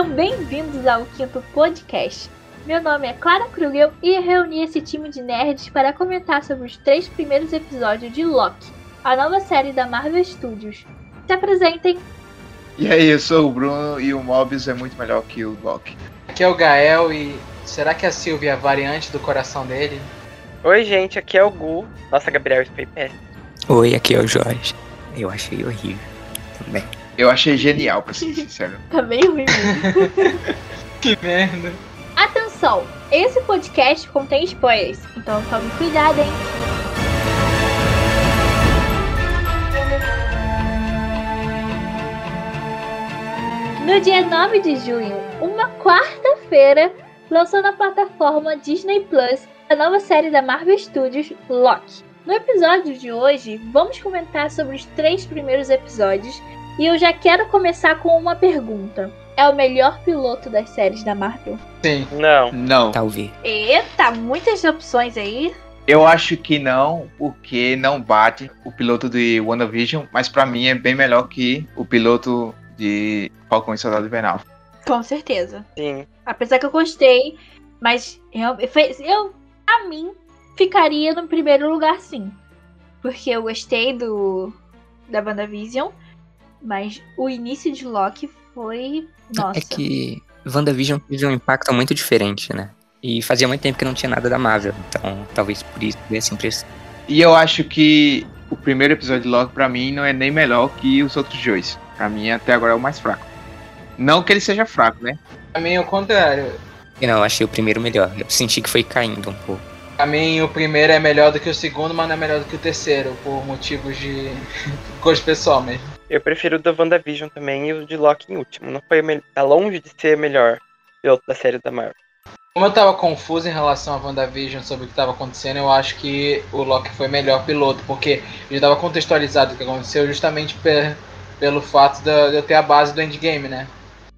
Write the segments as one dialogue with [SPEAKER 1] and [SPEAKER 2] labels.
[SPEAKER 1] Sejam bem-vindos ao quinto podcast. Meu nome é Clara Krugel e reuni esse time de nerds para comentar sobre os três primeiros episódios de Loki, a nova série da Marvel Studios. Se apresentem.
[SPEAKER 2] E aí, eu sou o Bruno e o Mobius é muito melhor que o Loki.
[SPEAKER 3] Aqui é o Gael e será que a Sylvia é a variante do coração dele?
[SPEAKER 4] Oi, gente, aqui é o Gu. Nossa, Gabriel, foi péssimo.
[SPEAKER 5] Oi, aqui é o Jorge. Eu achei horrível também.
[SPEAKER 2] Eu achei genial, pra ser sincero.
[SPEAKER 1] Tá bem ruim mesmo.
[SPEAKER 3] Que merda.
[SPEAKER 1] Atenção, esse podcast contém spoilers, então tome cuidado, hein? No dia 9 de junho, uma quarta-feira, lançou na plataforma Disney Plus a nova série da Marvel Studios, Loki. No episódio de hoje, vamos comentar sobre os três primeiros episódios e eu já quero começar com uma pergunta. É o melhor piloto das séries da Marvel?
[SPEAKER 3] Sim.
[SPEAKER 4] Não.
[SPEAKER 2] Não,
[SPEAKER 5] Talvez.
[SPEAKER 1] Eita, muitas opções aí.
[SPEAKER 2] eu acho que não, porque não bate o piloto de WandaVision, mas pra mim é bem melhor que o piloto de Falcão e Soldado Invernal.
[SPEAKER 1] Com certeza.
[SPEAKER 4] Sim.
[SPEAKER 1] Apesar que eu gostei, mas eu, eu a mim, ficaria no primeiro lugar sim. Porque eu gostei do da WandaVision, mas o início de Loki foi. Nossa.
[SPEAKER 5] É que WandaVision teve um impacto muito diferente, né? E fazia muito tempo que não tinha nada da Marvel, então talvez por isso desse impressão.
[SPEAKER 2] E eu acho que o primeiro episódio de Loki, pra mim, não é nem melhor que os outros dois. Pra mim, até agora é o mais fraco. Não que ele seja fraco, né?
[SPEAKER 3] Pra mim, o contrário.
[SPEAKER 5] E não, eu achei o primeiro melhor. Eu senti que foi caindo um pouco.
[SPEAKER 3] Pra mim, o primeiro é melhor do que o segundo, mas não é melhor do que o terceiro, por motivos de gosto pessoal mesmo.
[SPEAKER 4] Eu prefiro o da WandaVision também e o de Loki em último. Não foi melhor. Tá longe de ser melhor piloto da série da Marvel.
[SPEAKER 3] Como eu tava confuso em relação a WandaVision sobre o que tava acontecendo, eu acho que o Loki foi melhor piloto, porque já tava contextualizado o que aconteceu justamente pe- pelo fato de eu ter a base do endgame, né?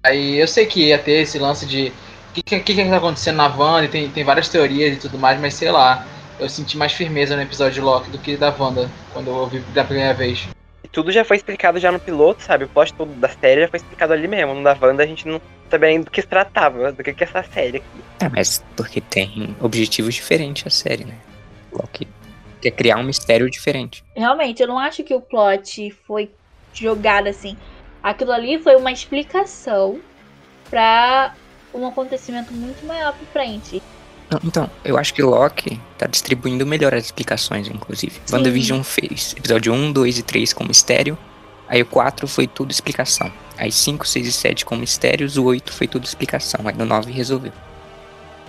[SPEAKER 3] Aí eu sei que ia ter esse lance de o que, que, que tá acontecendo na Wanda, tem, tem várias teorias e tudo mais, mas sei lá, eu senti mais firmeza no episódio de Loki do que da Wanda, quando eu ouvi da primeira vez.
[SPEAKER 4] Tudo já foi explicado já no piloto, sabe? O plot todo da série já foi explicado ali mesmo. No da Wanda a gente não sabia nem do que se tratava, do que que é essa série aqui.
[SPEAKER 5] É, mas porque tem objetivos diferentes a série, né? Loki quer criar um mistério diferente.
[SPEAKER 1] Realmente, eu não acho que o plot foi jogado assim. Aquilo ali foi uma explicação pra um acontecimento muito maior pra frente.
[SPEAKER 5] Não, então, eu acho que Loki tá distribuindo melhor as explicações, inclusive.
[SPEAKER 1] Sim.
[SPEAKER 5] WandaVision fez episódio 1, 2 e 3 com mistério. Aí o 4 foi tudo explicação. Aí 5, 6 e 7 com mistérios. O 8 foi tudo explicação. Aí no 9 resolveu.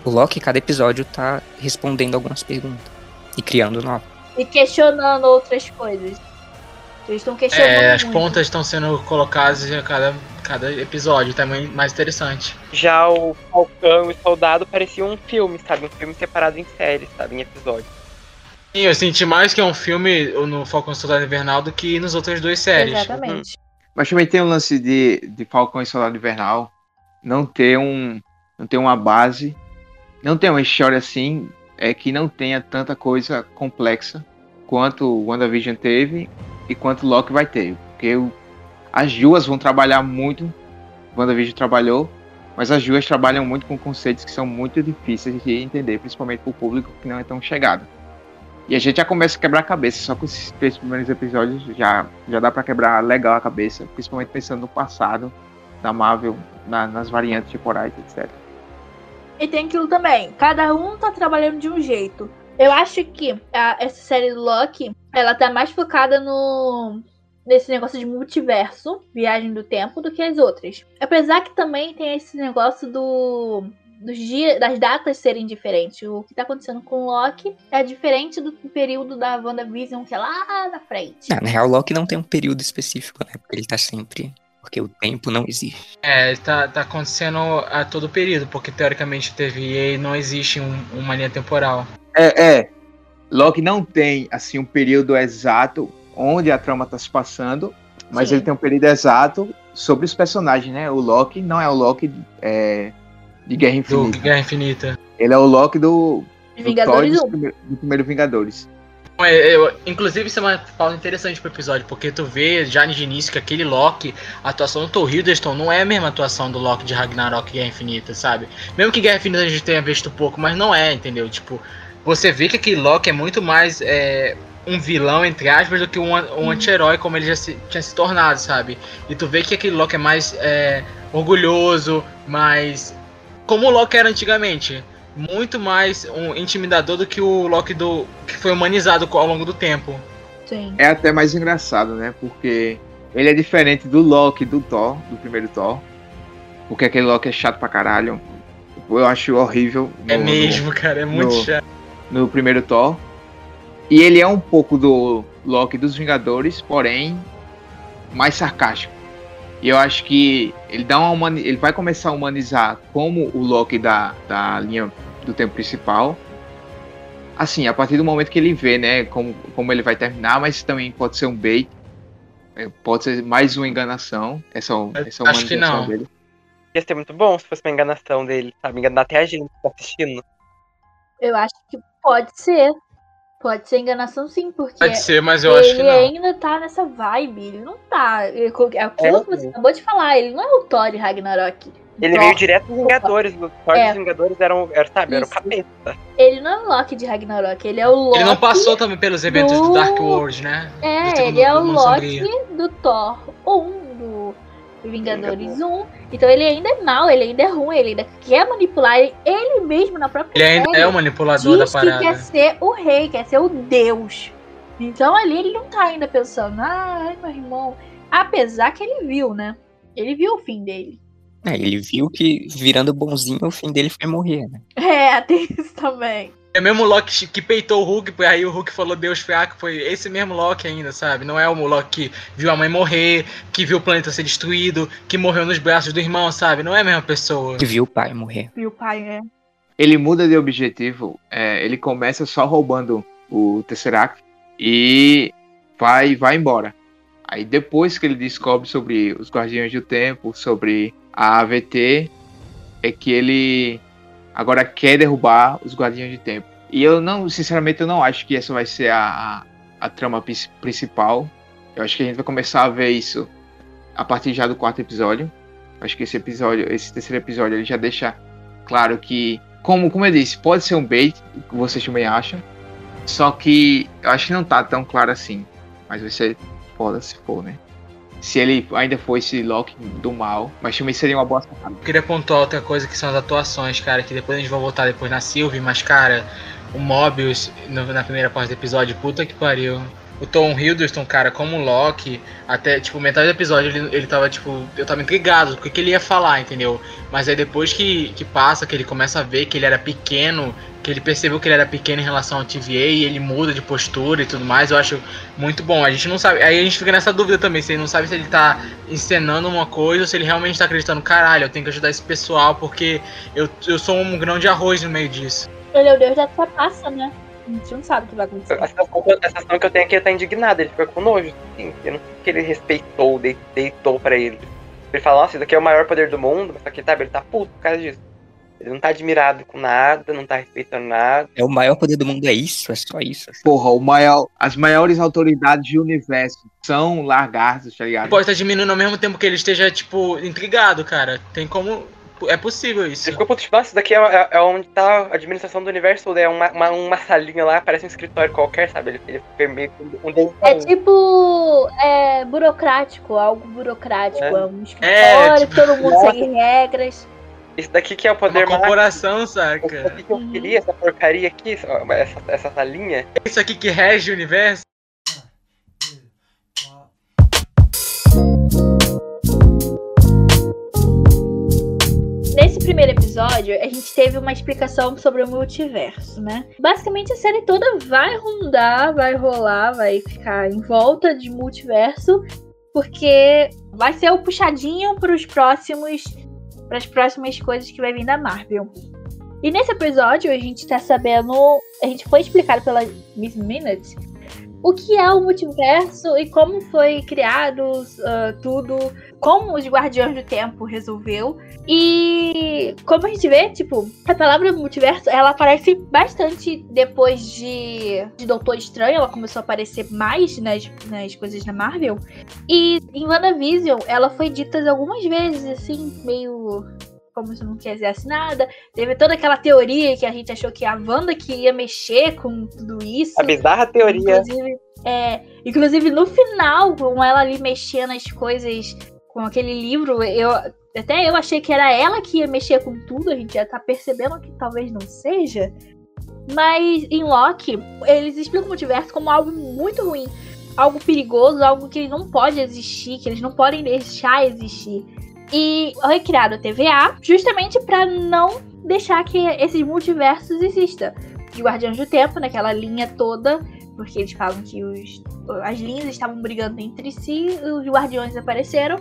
[SPEAKER 5] O Loki, cada episódio, tá respondendo algumas perguntas. E criando novas.
[SPEAKER 1] E questionando outras coisas. Eles estão questionando.
[SPEAKER 3] É, as
[SPEAKER 1] muito.
[SPEAKER 3] pontas estão sendo colocadas a cada, cada episódio, tá mais mais interessante.
[SPEAKER 4] Já o Falcão e o Soldado parecia um filme, sabe? Um filme separado em séries, sabe? Em episódios.
[SPEAKER 3] Sim, eu senti mais que é um filme no Falcão e Soldado Invernal do que nas outras duas séries.
[SPEAKER 1] Exatamente.
[SPEAKER 2] Mas também tem o lance de, de Falcão e Soldado Invernal não ter um não ter uma base, não ter uma história assim, é que não tenha tanta coisa complexa quanto o WandaVision teve e quanto Loki vai ter. Porque o- as duas vão trabalhar muito, WandaVision trabalhou, mas as duas trabalham muito com conceitos que são muito difíceis de entender, principalmente para o público que não é tão chegado. E a gente já começa a quebrar a cabeça, só com esses três primeiros episódios já, já dá pra quebrar legal a cabeça, principalmente pensando no passado da Marvel, na- nas variantes temporais, etc.
[SPEAKER 1] E tem aquilo também. Cada um tá trabalhando de um jeito. Eu acho que a- essa série do Loki, ela tá mais focada no nesse negócio de multiverso, viagem do tempo, do que as outras. Apesar que também tem esse negócio do dos dias, das datas serem diferentes. O que tá acontecendo com o Loki é diferente do período da WandaVision, que é lá na frente.
[SPEAKER 5] Ah, na real, Loki não tem um período específico, né? Porque ele tá sempre. Porque o tempo não existe.
[SPEAKER 3] É, tá, tá acontecendo a todo período, porque teoricamente teve e não existe um- uma linha temporal.
[SPEAKER 2] É, é. Loki não tem, assim, um período exato onde a trama tá se passando, mas
[SPEAKER 1] Sim.
[SPEAKER 2] ele tem um período exato sobre os personagens, né? O Loki não é o Loki é, de Guerra
[SPEAKER 3] Do
[SPEAKER 2] Infinita.
[SPEAKER 3] Guerra Infinita.
[SPEAKER 2] Ele é o Loki do, do
[SPEAKER 1] Vingadores
[SPEAKER 2] dos
[SPEAKER 1] 1.
[SPEAKER 2] primeiro- do primeiro Vingadores.
[SPEAKER 3] É, eu- inclusive, isso é uma pauta interessante pro episódio, porque tu vê já de início que aquele Loki, a atuação do Thor Hiddleston não é a mesma atuação do Loki de Ragnarok e Guerra Infinita, sabe? Mesmo que Guerra Infinita a gente tenha visto pouco, mas não é, entendeu? Tipo, você vê que aquele Loki é muito mais é, um vilão, entre aspas, do que um, um anti-herói como ele já se- tinha se tornado, sabe? E tu vê que aquele Loki é mais é, orgulhoso, mais. Como o Loki era antigamente. Muito mais um intimidador do que o Loki do. que foi humanizado ao longo do tempo.
[SPEAKER 1] Sim.
[SPEAKER 2] É até mais engraçado, né? Porque ele é diferente do Loki do Thor, do primeiro Thor. Porque aquele Loki é chato pra caralho. Eu acho horrível.
[SPEAKER 3] É
[SPEAKER 2] no-
[SPEAKER 3] mesmo, cara, é muito
[SPEAKER 2] no-
[SPEAKER 3] chato.
[SPEAKER 2] No, primeiro Thor. E ele é um pouco do Loki dos Vingadores, porém mais sarcástico. E eu acho que ele dá uma humani- ele vai começar a humanizar como o Loki da, da linha do tempo principal. Assim, a partir do momento que ele vê, né, como, como ele vai terminar, mas também pode ser um bait. é, Pode ser mais uma enganação. Essa, essa
[SPEAKER 3] Acho que
[SPEAKER 2] humanização
[SPEAKER 3] não.
[SPEAKER 2] dele.
[SPEAKER 4] Ia ser muito bom se fosse uma enganação dele, sabe? Enganar até a gente que tá assistindo.
[SPEAKER 1] Eu acho que pode ser. Pode ser enganação sim, porque
[SPEAKER 3] Pode ser, mas eu acho que
[SPEAKER 1] ele
[SPEAKER 3] não.
[SPEAKER 1] ainda tá nessa vibe. Ele não tá. É aquilo
[SPEAKER 4] É,
[SPEAKER 1] que você acabou de falar. Ele não é o Thor de Ragnarok.
[SPEAKER 4] Ele
[SPEAKER 1] Thor.
[SPEAKER 4] veio direto dos Vingadores. Os Thor
[SPEAKER 1] É.
[SPEAKER 4] dos Vingadores eram, era, sabe, era o capeta.
[SPEAKER 1] Ele não é o Loki de Ragnarok. Ele é o Loki.
[SPEAKER 3] Ele não passou também pelos eventos do
[SPEAKER 1] do-
[SPEAKER 3] Dark World, né?
[SPEAKER 1] É, ele é o Loki do Thor 1, do Vingadores 1. Então ele ainda é mau, ele ainda é ruim, ele ainda quer manipular ele, ele mesmo na própria
[SPEAKER 3] Ele ainda é o manipulador da
[SPEAKER 1] diz que quer
[SPEAKER 3] parada.
[SPEAKER 1] ser o rei, quer ser o deus. Então ali ele não tá ainda pensando, ai meu irmão. Apesar que ele viu, né? Ele viu o fim dele.
[SPEAKER 5] É, ele viu que virando bonzinho o fim dele foi morrer, né?
[SPEAKER 1] É, tem isso também.
[SPEAKER 3] É mesmo o Loki que peitou o Hulk, aí o Hulk falou Deus fraco, foi esse mesmo Loki ainda, sabe? Não é o Loki que viu a mãe morrer, que viu o planeta ser destruído, que morreu nos braços do irmão, sabe? Não é a mesma pessoa.
[SPEAKER 5] Que viu o pai morrer.
[SPEAKER 1] E o pai, né?
[SPEAKER 2] ele muda de objetivo. é, ele começa só roubando o Tesseract e vai, vai embora. Aí depois que ele descobre sobre os Guardiões do Tempo, sobre a AVT, é que ele agora quer derrubar os Guardiões do Tempo. E eu não, sinceramente, eu não acho que essa vai ser a, a, a trama principal. Eu acho que a gente vai começar a ver isso a partir já do quarto episódio. Acho que esse episódio, esse terceiro episódio, ele já deixa claro que, como, como eu disse, pode ser um bait, vocês também acham. Só que eu acho que não tá tão claro assim. Mas vai ser foda se for, né? Se ele ainda for esse Loki do mal, mas também seria uma boa sacada.
[SPEAKER 3] Queria pontuar outra coisa que são as atuações, cara, que depois a gente vai voltar depois na Sylvie, mas, cara, o Mobius no- na primeira parte do episódio, puta que pariu. O Tom Hiddleston, cara, como Loki, até, tipo, metade do episódio ele, ele tava, tipo, eu tava intrigado, o que, que ele ia falar, entendeu? Mas aí depois que, que passa, que ele começa a ver que ele era pequeno, que ele percebeu que ele era pequeno em relação ao TVA e ele muda de postura e tudo mais, eu acho muito bom. A gente não sabe, aí a gente fica nessa dúvida também, se ele não sabe se ele tá encenando uma coisa ou se ele realmente tá acreditando, caralho, eu tenho que ajudar esse pessoal porque eu, eu sou um grão de arroz no meio disso.
[SPEAKER 1] Ele é o deus da passa, né? A gente não sabe o que vai acontecer.
[SPEAKER 4] A sensação, que eu- a sensação que eu tenho é que ele tá indignado, ele fica com nojo. Sim, eu não sei que ele respeitou, de- deitou pra ele. Ele fala, nossa, isso aqui é o maior poder do mundo, mas só que sabe, ele tá puto por causa disso. Ele não tá admirado com nada, não tá respeitando nada.
[SPEAKER 5] É o maior poder do mundo, é isso, é só isso.
[SPEAKER 2] Porra, o maior, as maiores autoridades do universo são lagartos, tá ligado?
[SPEAKER 3] Pode estar diminuindo ao mesmo tempo que ele esteja, tipo, intrigado, cara. Tem como. É possível isso.
[SPEAKER 4] Ele ficou puto, tipo, nossa, isso daqui é, é- é onde tá a administração do universo todo. É uma, uma, uma salinha lá, parece um escritório qualquer, sabe? Ele, ele fica meio que um.
[SPEAKER 1] É tipo é, burocrático, algo burocrático.
[SPEAKER 4] É.
[SPEAKER 1] É, um escritório,
[SPEAKER 3] tipo,
[SPEAKER 1] todo mundo
[SPEAKER 4] nossa.
[SPEAKER 1] segue regras.
[SPEAKER 4] Isso daqui que é o
[SPEAKER 3] Uma
[SPEAKER 4] poder máximo.
[SPEAKER 3] corporação,
[SPEAKER 4] Isso
[SPEAKER 3] saca?
[SPEAKER 4] aqui que eu queria, essa porcaria aqui, essa, essa salinha.
[SPEAKER 3] Isso aqui que rege o universo.
[SPEAKER 1] Episódio, a gente teve uma explicação sobre o multiverso, né? Basicamente, a série toda vai rondar, vai rolar, vai ficar em volta de multiverso, porque vai ser o puxadinho para os próximos, para as próximas coisas que vai vir da Marvel. E nesse episódio, a gente tá sabendo, a gente foi explicado pela Miss Minutes o que é o multiverso e como foi criado ah, tudo, como os Guardiões do Tempo resolveu. E como a gente vê, tipo, a palavra multiverso, ela aparece bastante depois de, de Doutor Estranho, ela começou a aparecer mais nas, nas coisas da Marvel. E em WandaVision, ela foi dita algumas vezes, assim, meio como se não quisesse nada. Teve toda aquela teoria que a gente achou que a Wanda que ia mexer com tudo isso.
[SPEAKER 4] A bizarra teoria.
[SPEAKER 1] Inclusive, é, inclusive no final, com ela ali mexendo as coisas com aquele livro, eu até eu achei que era ela que ia mexer com tudo, a gente já tá percebendo que talvez não seja. Mas em Loki, eles explicam o multiverso como algo muito ruim, algo perigoso, algo que não pode existir, que eles não podem deixar existir. E foi criado a TVA justamente para não deixar que esses multiversos existam. Os Guardiões do Tempo, naquela linha toda, porque eles falam que os, as linhas estavam brigando entre si, os Guardiões apareceram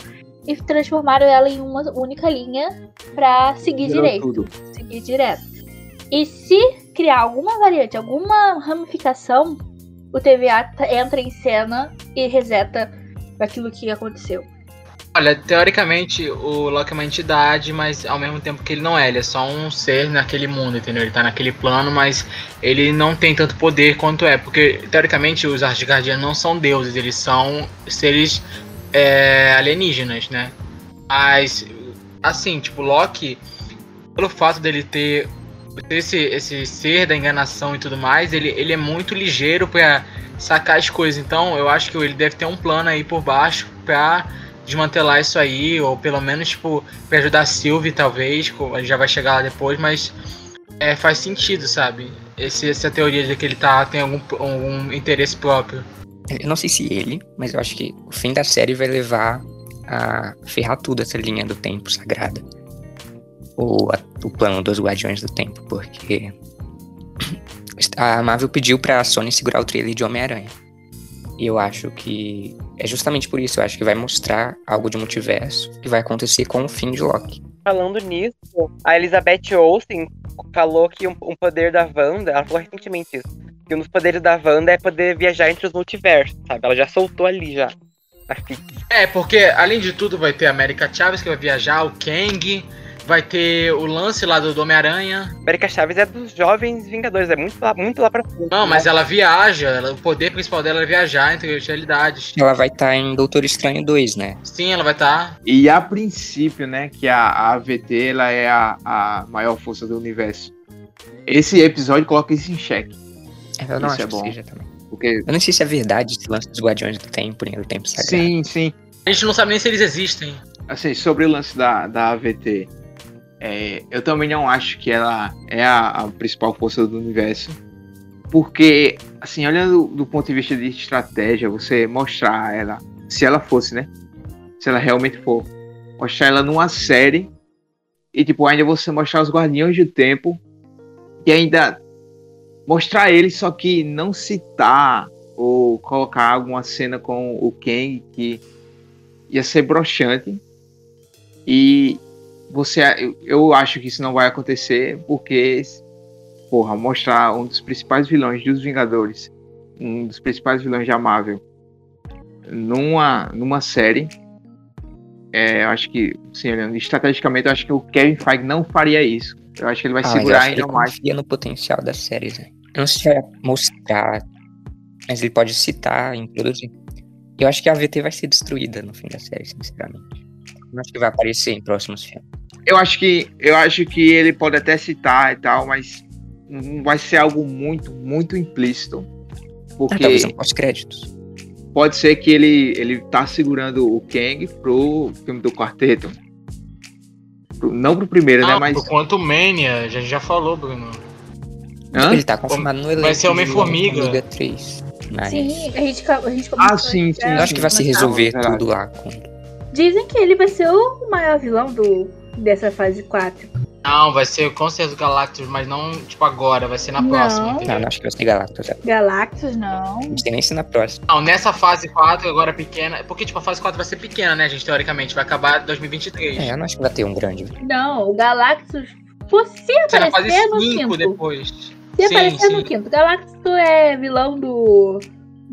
[SPEAKER 1] e transformaram ela em uma única linha para seguir
[SPEAKER 2] Virou
[SPEAKER 1] direito.
[SPEAKER 2] tudo.
[SPEAKER 1] Seguir direto. E se criar alguma variante, alguma ramificação, o TVA t- entra em cena e reseta aquilo que aconteceu.
[SPEAKER 3] Olha, teoricamente o Loki é uma entidade, mas ao mesmo tempo que ele não é, ele é só um ser naquele mundo, entendeu? Ele tá naquele plano, mas ele não tem tanto poder quanto é, porque teoricamente os Asgardianos não são deuses, eles são seres é, alienígenas, né? Mas, assim, tipo, Loki, pelo fato dele ter esse, esse ser da enganação e tudo mais, ele, ele é muito ligeiro pra sacar as coisas. Então, eu acho que ele deve ter um plano aí por baixo pra desmantelar isso aí, ou pelo menos, tipo, pra ajudar a Sylvie, talvez, gente já vai chegar lá depois, mas é, faz sentido, sabe? Esse, essa teoria de que ele tá, tem algum, algum interesse próprio.
[SPEAKER 5] Eu não sei se ele, mas eu acho que o fim da série vai levar a ferrar tudo essa linha do tempo sagrada. Ou a- o plano dos Guardiões do Tempo, porque a Marvel pediu pra Sony segurar o trailer de Homem-Aranha. E eu acho que é justamente por isso, eu acho que vai mostrar algo de multiverso que vai acontecer com o fim de Loki.
[SPEAKER 4] Falando nisso, a Elizabeth Olsen falou que um, um poder da Wanda, ela falou recentemente isso, que um dos poderes da Wanda é poder viajar entre os multiversos, sabe? Ela já soltou ali já.
[SPEAKER 3] É, porque além de tudo vai ter a América Chaves que vai viajar, o Kang, vai ter o lance lá do Homem-Aranha.
[SPEAKER 4] América Chaves é dos jovens Vingadores, é muito lá, muito lá pra frente.
[SPEAKER 3] Não, mas
[SPEAKER 4] né?
[SPEAKER 3] ela viaja, ela- o poder principal dela é viajar entre as realidades.
[SPEAKER 5] Ela vai estar em Doutor Estranho 2, né?
[SPEAKER 3] Sim, ela vai tá. estar.
[SPEAKER 2] E a princípio, né, que a, a AVT ela é a, a maior força do universo. Esse episódio coloca isso em xeque.
[SPEAKER 5] Eu não
[SPEAKER 2] Isso
[SPEAKER 5] acho
[SPEAKER 2] é
[SPEAKER 5] que
[SPEAKER 2] bom.
[SPEAKER 5] seja também.
[SPEAKER 2] Porque,
[SPEAKER 5] Eu não sei se é verdade esse lance dos Guardiões do Tempo, nem do Tempo Sagrado.
[SPEAKER 2] sim, sim.
[SPEAKER 3] A gente não sabe nem se eles existem.
[SPEAKER 2] Assim, sobre o lance da, da AVT, é, eu também não acho que ela é a, a principal força do universo. Porque, assim, olhando do ponto de vista de estratégia, você mostrar ela, se ela fosse, né? Se ela realmente for, mostrar ela numa série e, tipo, ainda você mostrar os Guardiões do Tempo e ainda mostrar eles, só que não citar ou colocar alguma cena com o Kang que ia ser broxante. E você, eu, acho que isso não vai acontecer porque, porra, mostrar um dos principais vilões dos Vingadores, um dos principais vilões da Marvel, numa, numa série, é, eu acho que, sim, estrategicamente, eu acho que o Kevin Feige não faria isso. Eu acho que ele vai
[SPEAKER 5] Ah,
[SPEAKER 2] segurar ainda
[SPEAKER 5] ele
[SPEAKER 2] mais.
[SPEAKER 5] confia no potencial das séries, né? Eu não sei se vai mostrar, mas ele pode citar, introduzir. Eu acho que a VT vai ser destruída no fim da série, sinceramente. Acho que vai aparecer em próximos filmes.
[SPEAKER 2] Eu acho que eu acho que ele pode até citar e tal, mas não vai ser algo muito, muito implícito.
[SPEAKER 5] Ah,
[SPEAKER 2] Porque
[SPEAKER 5] talvez um pós-créditos.
[SPEAKER 2] pode ser que ele, ele tá segurando o Kang pro filme do quarteto. Pro- não pro primeiro, né?
[SPEAKER 3] Ah,
[SPEAKER 2] Mas.
[SPEAKER 3] por quanto Mania, a gente já falou, Bruno.
[SPEAKER 2] Hã?
[SPEAKER 5] Ele tá confirmado no elenco.
[SPEAKER 3] ser Homem-Formiga.
[SPEAKER 5] de Homem-Formiga 3. Mas
[SPEAKER 1] Sim, a gente, a gente
[SPEAKER 2] Ah, sim,
[SPEAKER 1] já
[SPEAKER 2] sim,
[SPEAKER 5] eu acho que vai se resolver tudo lá. Com...
[SPEAKER 1] Dizem que ele vai ser o maior vilão do, dessa fase 4.
[SPEAKER 3] Não, vai ser com certeza o Galactus, mas não tipo agora, vai ser na
[SPEAKER 1] Não.
[SPEAKER 3] próxima,
[SPEAKER 5] Não,
[SPEAKER 3] entendeu?
[SPEAKER 5] não acho que vai ser Galactus. Não
[SPEAKER 1] Galactus, não.
[SPEAKER 5] sei nem se na próxima.
[SPEAKER 3] Não, nessa fase 4, agora pequena. Porque, tipo, a fase 4 vai ser pequena, né, gente? Teoricamente, vai acabar em 2023.
[SPEAKER 5] É, eu não acho que vai ter um grande.
[SPEAKER 1] Não, o Galactus.
[SPEAKER 3] Fase
[SPEAKER 1] aparecer no
[SPEAKER 3] 5
[SPEAKER 1] quinto.
[SPEAKER 3] depois.
[SPEAKER 1] Se
[SPEAKER 3] Sim,
[SPEAKER 1] aparecer no
[SPEAKER 3] sim.
[SPEAKER 1] quinto. Galactus é vilão do.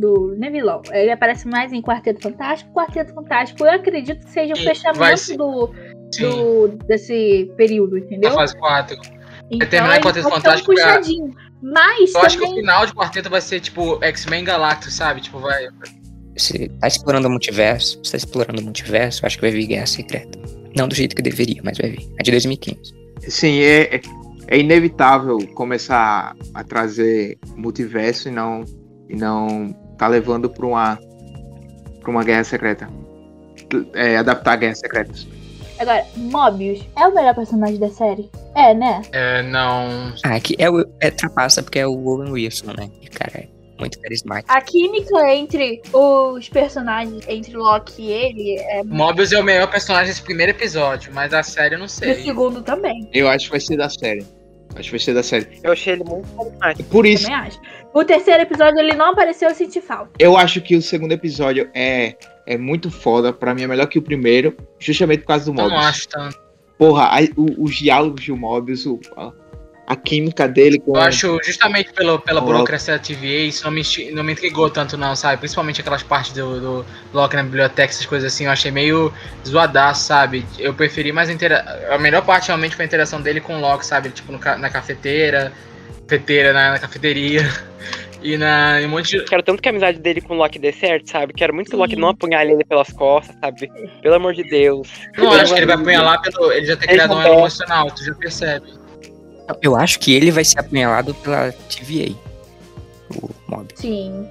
[SPEAKER 1] Do Neville Long. Ele aparece mais em Quarteto Fantástico. Quarteto Fantástico, eu acredito que seja o fechamento do, do, desse período, entendeu?
[SPEAKER 3] fase 4.
[SPEAKER 1] Então,
[SPEAKER 3] terminar em Quarteto
[SPEAKER 1] um
[SPEAKER 3] Fantástico,
[SPEAKER 1] puxadinho. Mas
[SPEAKER 3] Eu acho que o
[SPEAKER 1] também.
[SPEAKER 3] final de quarteto vai ser tipo X-Men Galactus, sabe? Tipo, vai.
[SPEAKER 5] Você tá explorando o multiverso, você tá explorando o multiverso, eu acho que vai vir Guerra Secreta. Não do jeito que deveria, mas vai vir. É de 2015.
[SPEAKER 2] Sim, é, é, é inevitável começar a trazer multiverso e não e não tá levando para uma para uma guerra secreta. É, adaptar guerras secretas.
[SPEAKER 1] Agora, Mobius é o melhor personagem da série? É, né?
[SPEAKER 3] É, não.
[SPEAKER 5] Ah, aqui é, o, é trapaça porque é o Owen Wilson, né? E, cara, é muito carismático.
[SPEAKER 1] A química entre os personagens, entre Loki e ele, é
[SPEAKER 3] Mobius é o melhor personagem desse primeiro episódio, mas da série eu não
[SPEAKER 1] do
[SPEAKER 3] sei.
[SPEAKER 1] segundo também.
[SPEAKER 2] Eu acho que vai ser da série. Acho que vai ser da série.
[SPEAKER 4] Eu achei ele muito carismático.
[SPEAKER 2] Por isso,
[SPEAKER 1] Também acho. O terceiro episódio ele não apareceu, eu senti falta.
[SPEAKER 2] eu acho que o segundo episódio é, é muito foda. Pra mim é melhor que o primeiro, justamente por causa do
[SPEAKER 3] Eu não
[SPEAKER 2] Mobius.
[SPEAKER 3] acho tanto.
[SPEAKER 2] Porra, o- os diálogos do Mobius, o- a, a química dele com.
[SPEAKER 3] Eu acho justamente pelo, pela burocracia da TVA, isso não me, não me intrigou tanto, não, sabe? Principalmente aquelas partes do, do Loki na biblioteca, essas coisas assim, eu achei meio zoadaço, sabe? Eu preferi mais a intera... A melhor parte realmente foi a interação dele com o Loki, sabe? Tipo, no ca- na cafeteira, cafeteira, na, na cafeteria. E na em um monte de.
[SPEAKER 4] Quero tanto que a amizade dele com o Loki dê certo, sabe? Quero muito que o Loki não apunhale ele pelas costas, sabe? Pelo amor de Deus.
[SPEAKER 3] Não, acho que ele vai apunhalar pelo. Ele já tem
[SPEAKER 4] Ele
[SPEAKER 3] criado um emocional, tu já percebe.
[SPEAKER 5] Eu acho que ele vai ser apunhalado pela TVA. O Mob.
[SPEAKER 1] Sim,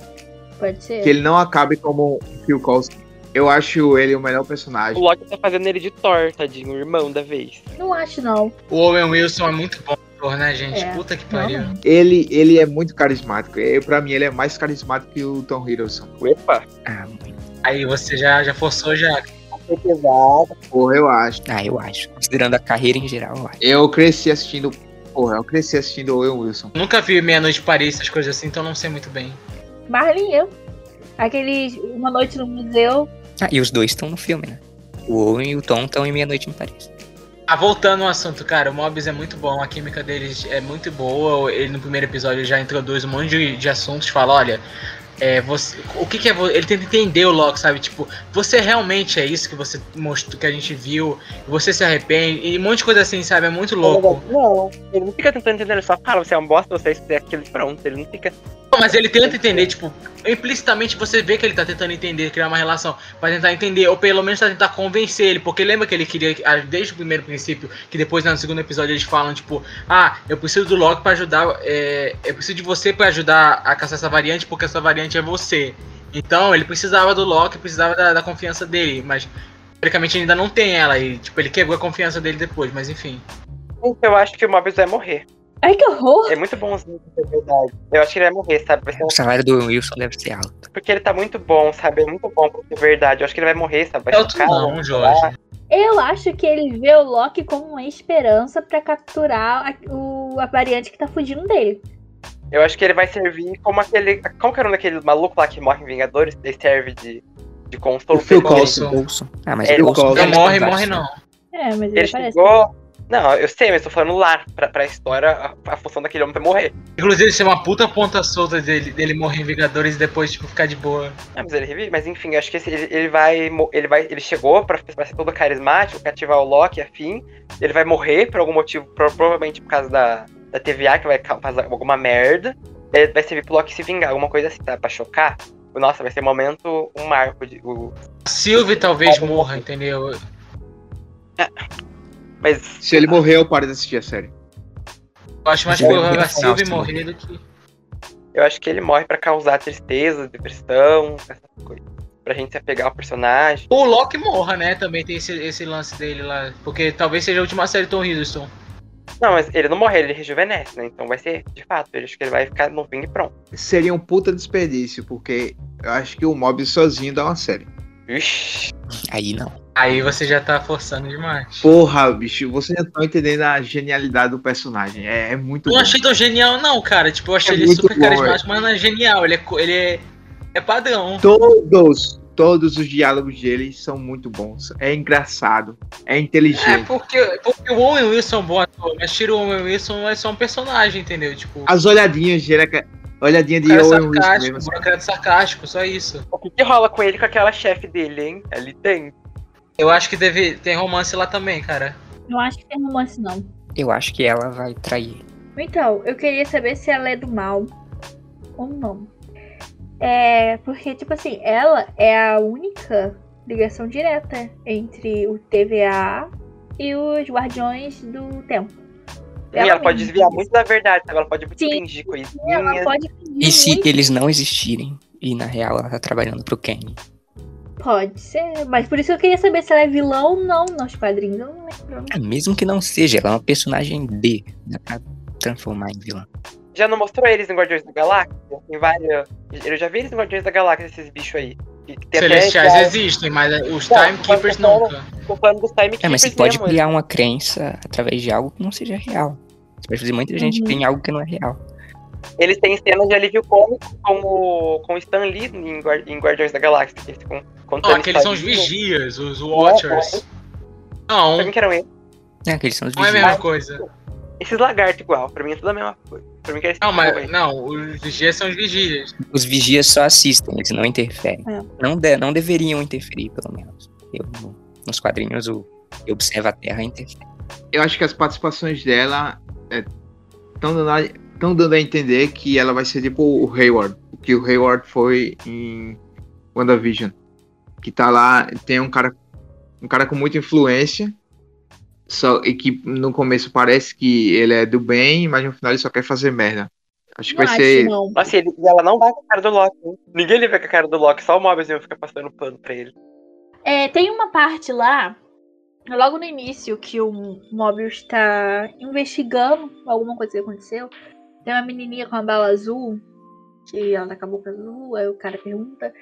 [SPEAKER 1] pode ser.
[SPEAKER 2] Que ele não acabe como o Phil Coulson. Eu acho ele o melhor
[SPEAKER 4] O
[SPEAKER 2] personagem.
[SPEAKER 4] Loki tá fazendo ele de Thor, tadinho, o irmão da vez.
[SPEAKER 1] Não acho, não.
[SPEAKER 3] O Owen Wilson é muito bom ator, né, gente?
[SPEAKER 1] É.
[SPEAKER 3] Puta que pariu.
[SPEAKER 1] Não.
[SPEAKER 2] Ele, ele é muito carismático. Eu, pra mim, ele é mais carismático que o Tom Hiddleston.
[SPEAKER 4] Epa.
[SPEAKER 5] Ah.
[SPEAKER 3] Aí você já, já forçou já.
[SPEAKER 4] Pesado.
[SPEAKER 2] Porra, eu acho.
[SPEAKER 5] ah, eu acho. Considerando a carreira em geral, eu acho.
[SPEAKER 2] Eu cresci assistindo. Porra, eu cresci assistindo o Owen Wilson.
[SPEAKER 3] Nunca vi Meia Noite de Paris, essas coisas assim, então não sei muito bem.
[SPEAKER 1] Marley e eu. Aquele Uma Noite no Museu.
[SPEAKER 5] Ah, e os dois estão no filme, né? O Owen e o Tom estão em Meia-Noite em Paris.
[SPEAKER 3] Ah, voltando ao assunto, cara, o Mobius é muito bom, a química deles é muito boa. Ele no primeiro episódio já introduz um monte de, de assuntos, fala, olha, é, você, o que, que é. Ele tenta entender o Loki, sabe? Tipo, você realmente é isso que você mostrou, que a gente viu, você se arrepende, e um monte de coisa assim, sabe? É muito louco.
[SPEAKER 4] Não, ele não fica tentando entender, ele só fala, você é um bosta, você é é aquilo, pronto. Ele não fica.
[SPEAKER 3] Mas ele tenta entender, tipo, implicitamente você vê que ele tá tentando entender, criar uma relação, pra tentar entender, ou pelo menos tá tentar convencer ele, porque lembra que ele queria, ah, desde o primeiro princípio, que depois né, no segundo episódio eles falam, tipo, ah, eu preciso do Loki pra ajudar, é, eu preciso de você pra ajudar a caçar essa variante, porque essa variante é você. Então ele precisava do Loki, precisava da, da confiança dele, mas teoricamente ele ainda não tem ela, e tipo, ele quebrou a confiança dele depois, mas enfim.
[SPEAKER 4] Eu acho que o Mobius vai morrer.
[SPEAKER 1] Ai, que horror!
[SPEAKER 4] É muito bonzinho, de verdade. Eu acho que ele vai morrer, sabe? Vai ser um-
[SPEAKER 5] O salário do Wilson deve ser alto.
[SPEAKER 4] Porque ele tá muito bom, sabe? É muito bom pra ser verdade. Eu acho que ele vai morrer, sabe? Vai
[SPEAKER 3] Celto
[SPEAKER 4] chocar,
[SPEAKER 3] não,
[SPEAKER 4] vai
[SPEAKER 3] Jorge.
[SPEAKER 1] Eu acho que ele vê o Loki como uma esperança pra capturar a, o, a variante que tá fugindo dele.
[SPEAKER 4] Eu acho que ele vai servir como aquele. Qual que era o nome daquele maluco lá que morre em Vingadores? Ele serve de, de consolo.
[SPEAKER 2] O Phil
[SPEAKER 4] pra ele.
[SPEAKER 2] Coulson.
[SPEAKER 5] Ah, mas
[SPEAKER 4] É.
[SPEAKER 3] Não
[SPEAKER 5] deve
[SPEAKER 3] morre, morre
[SPEAKER 5] baixo.
[SPEAKER 3] não.
[SPEAKER 1] É, mas ele,
[SPEAKER 4] Ele
[SPEAKER 1] aparece.
[SPEAKER 4] chegou. Não, eu sei, mas tô falando lá, pra, pra história, a, a função daquele homem vai morrer.
[SPEAKER 3] Inclusive, isso é uma puta ponta solta dele, dele morrer em Vingadores e depois, tipo, ficar de boa.
[SPEAKER 4] Ah, mas ele revive, mas enfim, eu acho que esse- ele, ele vai. Ele vai. Ele chegou pra, pra ser todo carismático, cativar o Loki, afim. Ele vai morrer por algum motivo, pro- provavelmente por causa da, da TVA, que vai causar alguma merda. Ele vai servir pro Loki se vingar, alguma coisa assim, tá? Pra chocar. Nossa, vai ser um momento, um marco. De, o,
[SPEAKER 3] Sylvie talvez morra, entendeu?
[SPEAKER 4] mas.
[SPEAKER 2] Se ele morrer, eu paro de assistir a série.
[SPEAKER 3] Eu acho mais provável a Sylvie
[SPEAKER 5] sim.
[SPEAKER 3] morrer do que.
[SPEAKER 4] Eu acho que ele morre pra causar tristeza, depressão, essas coisas. Pra gente se apegar ao personagem.
[SPEAKER 3] O Loki morra, né? Também tem esse, esse lance dele lá. Porque talvez seja a última série do Tom Hiddleston.
[SPEAKER 4] Não, mas ele não morre, ele rejuvenesce, né? Então vai ser, de fato, eu acho que ele vai ficar novinho e pronto.
[SPEAKER 2] Seria um puta desperdício, porque eu acho que o Mobius sozinho dá uma série.
[SPEAKER 4] Ixi.
[SPEAKER 5] Aí não.
[SPEAKER 3] Aí você já tá forçando demais.
[SPEAKER 2] Porra, bicho, vocês já estão entendendo a genialidade do personagem. É, é muito
[SPEAKER 3] Não
[SPEAKER 2] bom.
[SPEAKER 3] achei tão genial, não, cara. Tipo, eu achei
[SPEAKER 2] É
[SPEAKER 3] ele super
[SPEAKER 2] bom,
[SPEAKER 3] carismático, mas não é genial. Ele é, ele é, é padrão.
[SPEAKER 2] Todos, todos os diálogos dele são muito bons. É engraçado, é
[SPEAKER 3] É,
[SPEAKER 2] inteligente.
[SPEAKER 3] porque, porque o Owen Wilson é um bom ator, mas tira o Owen Wilson é só um personagem, entendeu? Tipo,
[SPEAKER 2] As olhadinhas dele, Olhadinha de
[SPEAKER 3] Cara
[SPEAKER 2] Owen Wilson
[SPEAKER 3] sarcástico,
[SPEAKER 2] mesmo. assim.
[SPEAKER 3] sarcástico, só isso.
[SPEAKER 4] O que, que rola com ele com aquela chefe dele, hein? Ele tem.
[SPEAKER 3] Eu acho que deve, tem romance lá também, cara.
[SPEAKER 1] Não acho que tem romance, não.
[SPEAKER 5] Eu acho que ela vai trair.
[SPEAKER 1] Então, eu queria saber se ela é do mal ou não. É, porque, tipo assim, ela é a única ligação direta entre o TVA e os Guardiões do Tempo.
[SPEAKER 4] E ela pode desviar muito da verdade? Ela pode
[SPEAKER 1] Sim.
[SPEAKER 4] fingir
[SPEAKER 1] Ela
[SPEAKER 4] coisinhas.
[SPEAKER 1] pode
[SPEAKER 5] E
[SPEAKER 1] fingir
[SPEAKER 5] se
[SPEAKER 1] muito,
[SPEAKER 5] eles não existirem e na real ela tá trabalhando pro Kenny?
[SPEAKER 1] pode ser. Mas por isso que eu queria saber se ela é vilão ou não nos quadrinhos. Eu não lembro.
[SPEAKER 5] Ah, mesmo que não seja, ela é uma personagem B. Dá pra transformar em vilã.
[SPEAKER 4] Já não mostrou eles em Guardiões da Galáxia? Tem várias. Eu já vi eles em Guardiões da Galáxia, esses bichos aí.
[SPEAKER 3] Celestiais
[SPEAKER 4] até-
[SPEAKER 3] existem, mas os
[SPEAKER 4] Não,
[SPEAKER 3] Timekeepers
[SPEAKER 4] tô falando-
[SPEAKER 3] nunca.
[SPEAKER 4] Tô falando dos Timekeepers
[SPEAKER 5] É, mas você pode
[SPEAKER 4] mesmo.
[SPEAKER 5] criar uma crença através de algo que não seja real. Você pode fazer muita gente
[SPEAKER 1] Uhum.
[SPEAKER 5] crer em algo que não é real.
[SPEAKER 4] Eles têm cenas de alívio cômico com o, com o Stan Lee em, em Guardiões da Galáxia. Que eles ficam contando
[SPEAKER 3] Não, aqueles são os vigias, os Watchers. Não,
[SPEAKER 4] Pra mim que eram eles.
[SPEAKER 5] É, aqueles são os
[SPEAKER 3] não é a
[SPEAKER 5] vigias.
[SPEAKER 3] mesma coisa.
[SPEAKER 4] Esses lagartos igual, pra mim é tudo a mesma coisa. Pra mim que é
[SPEAKER 3] Não, mas
[SPEAKER 4] aí.
[SPEAKER 3] não, os vigias são os vigias.
[SPEAKER 5] Os vigias só assistem, eles não interferem.
[SPEAKER 1] É.
[SPEAKER 5] Não, de- não deveriam interferir, pelo menos. Eu, no- nos quadrinhos, o que observa a Terra interfere.
[SPEAKER 2] Eu acho que as participações dela estão dando, a- tão dando a entender que ela vai ser tipo o Hayward. O que o Hayward foi em WandaVision. Que tá lá, tem um cara, um cara com muita influência. Só, e que no começo parece que ele é do bem, mas no final ele só quer fazer merda. Acho que
[SPEAKER 1] Não
[SPEAKER 2] vai
[SPEAKER 1] acho,
[SPEAKER 2] ser.
[SPEAKER 1] não.
[SPEAKER 4] E ele- ela não vai com a cara do Loki. hein? Ninguém vê com a cara do Loki, só o Mobius mesmo fica passando pano pra ele.
[SPEAKER 1] É, tem uma parte lá, logo no início, que o Mobius tá investigando alguma coisa que aconteceu. Tem uma menininha com a bala azul, que ela tá com a boca azul, aí o cara pergunta.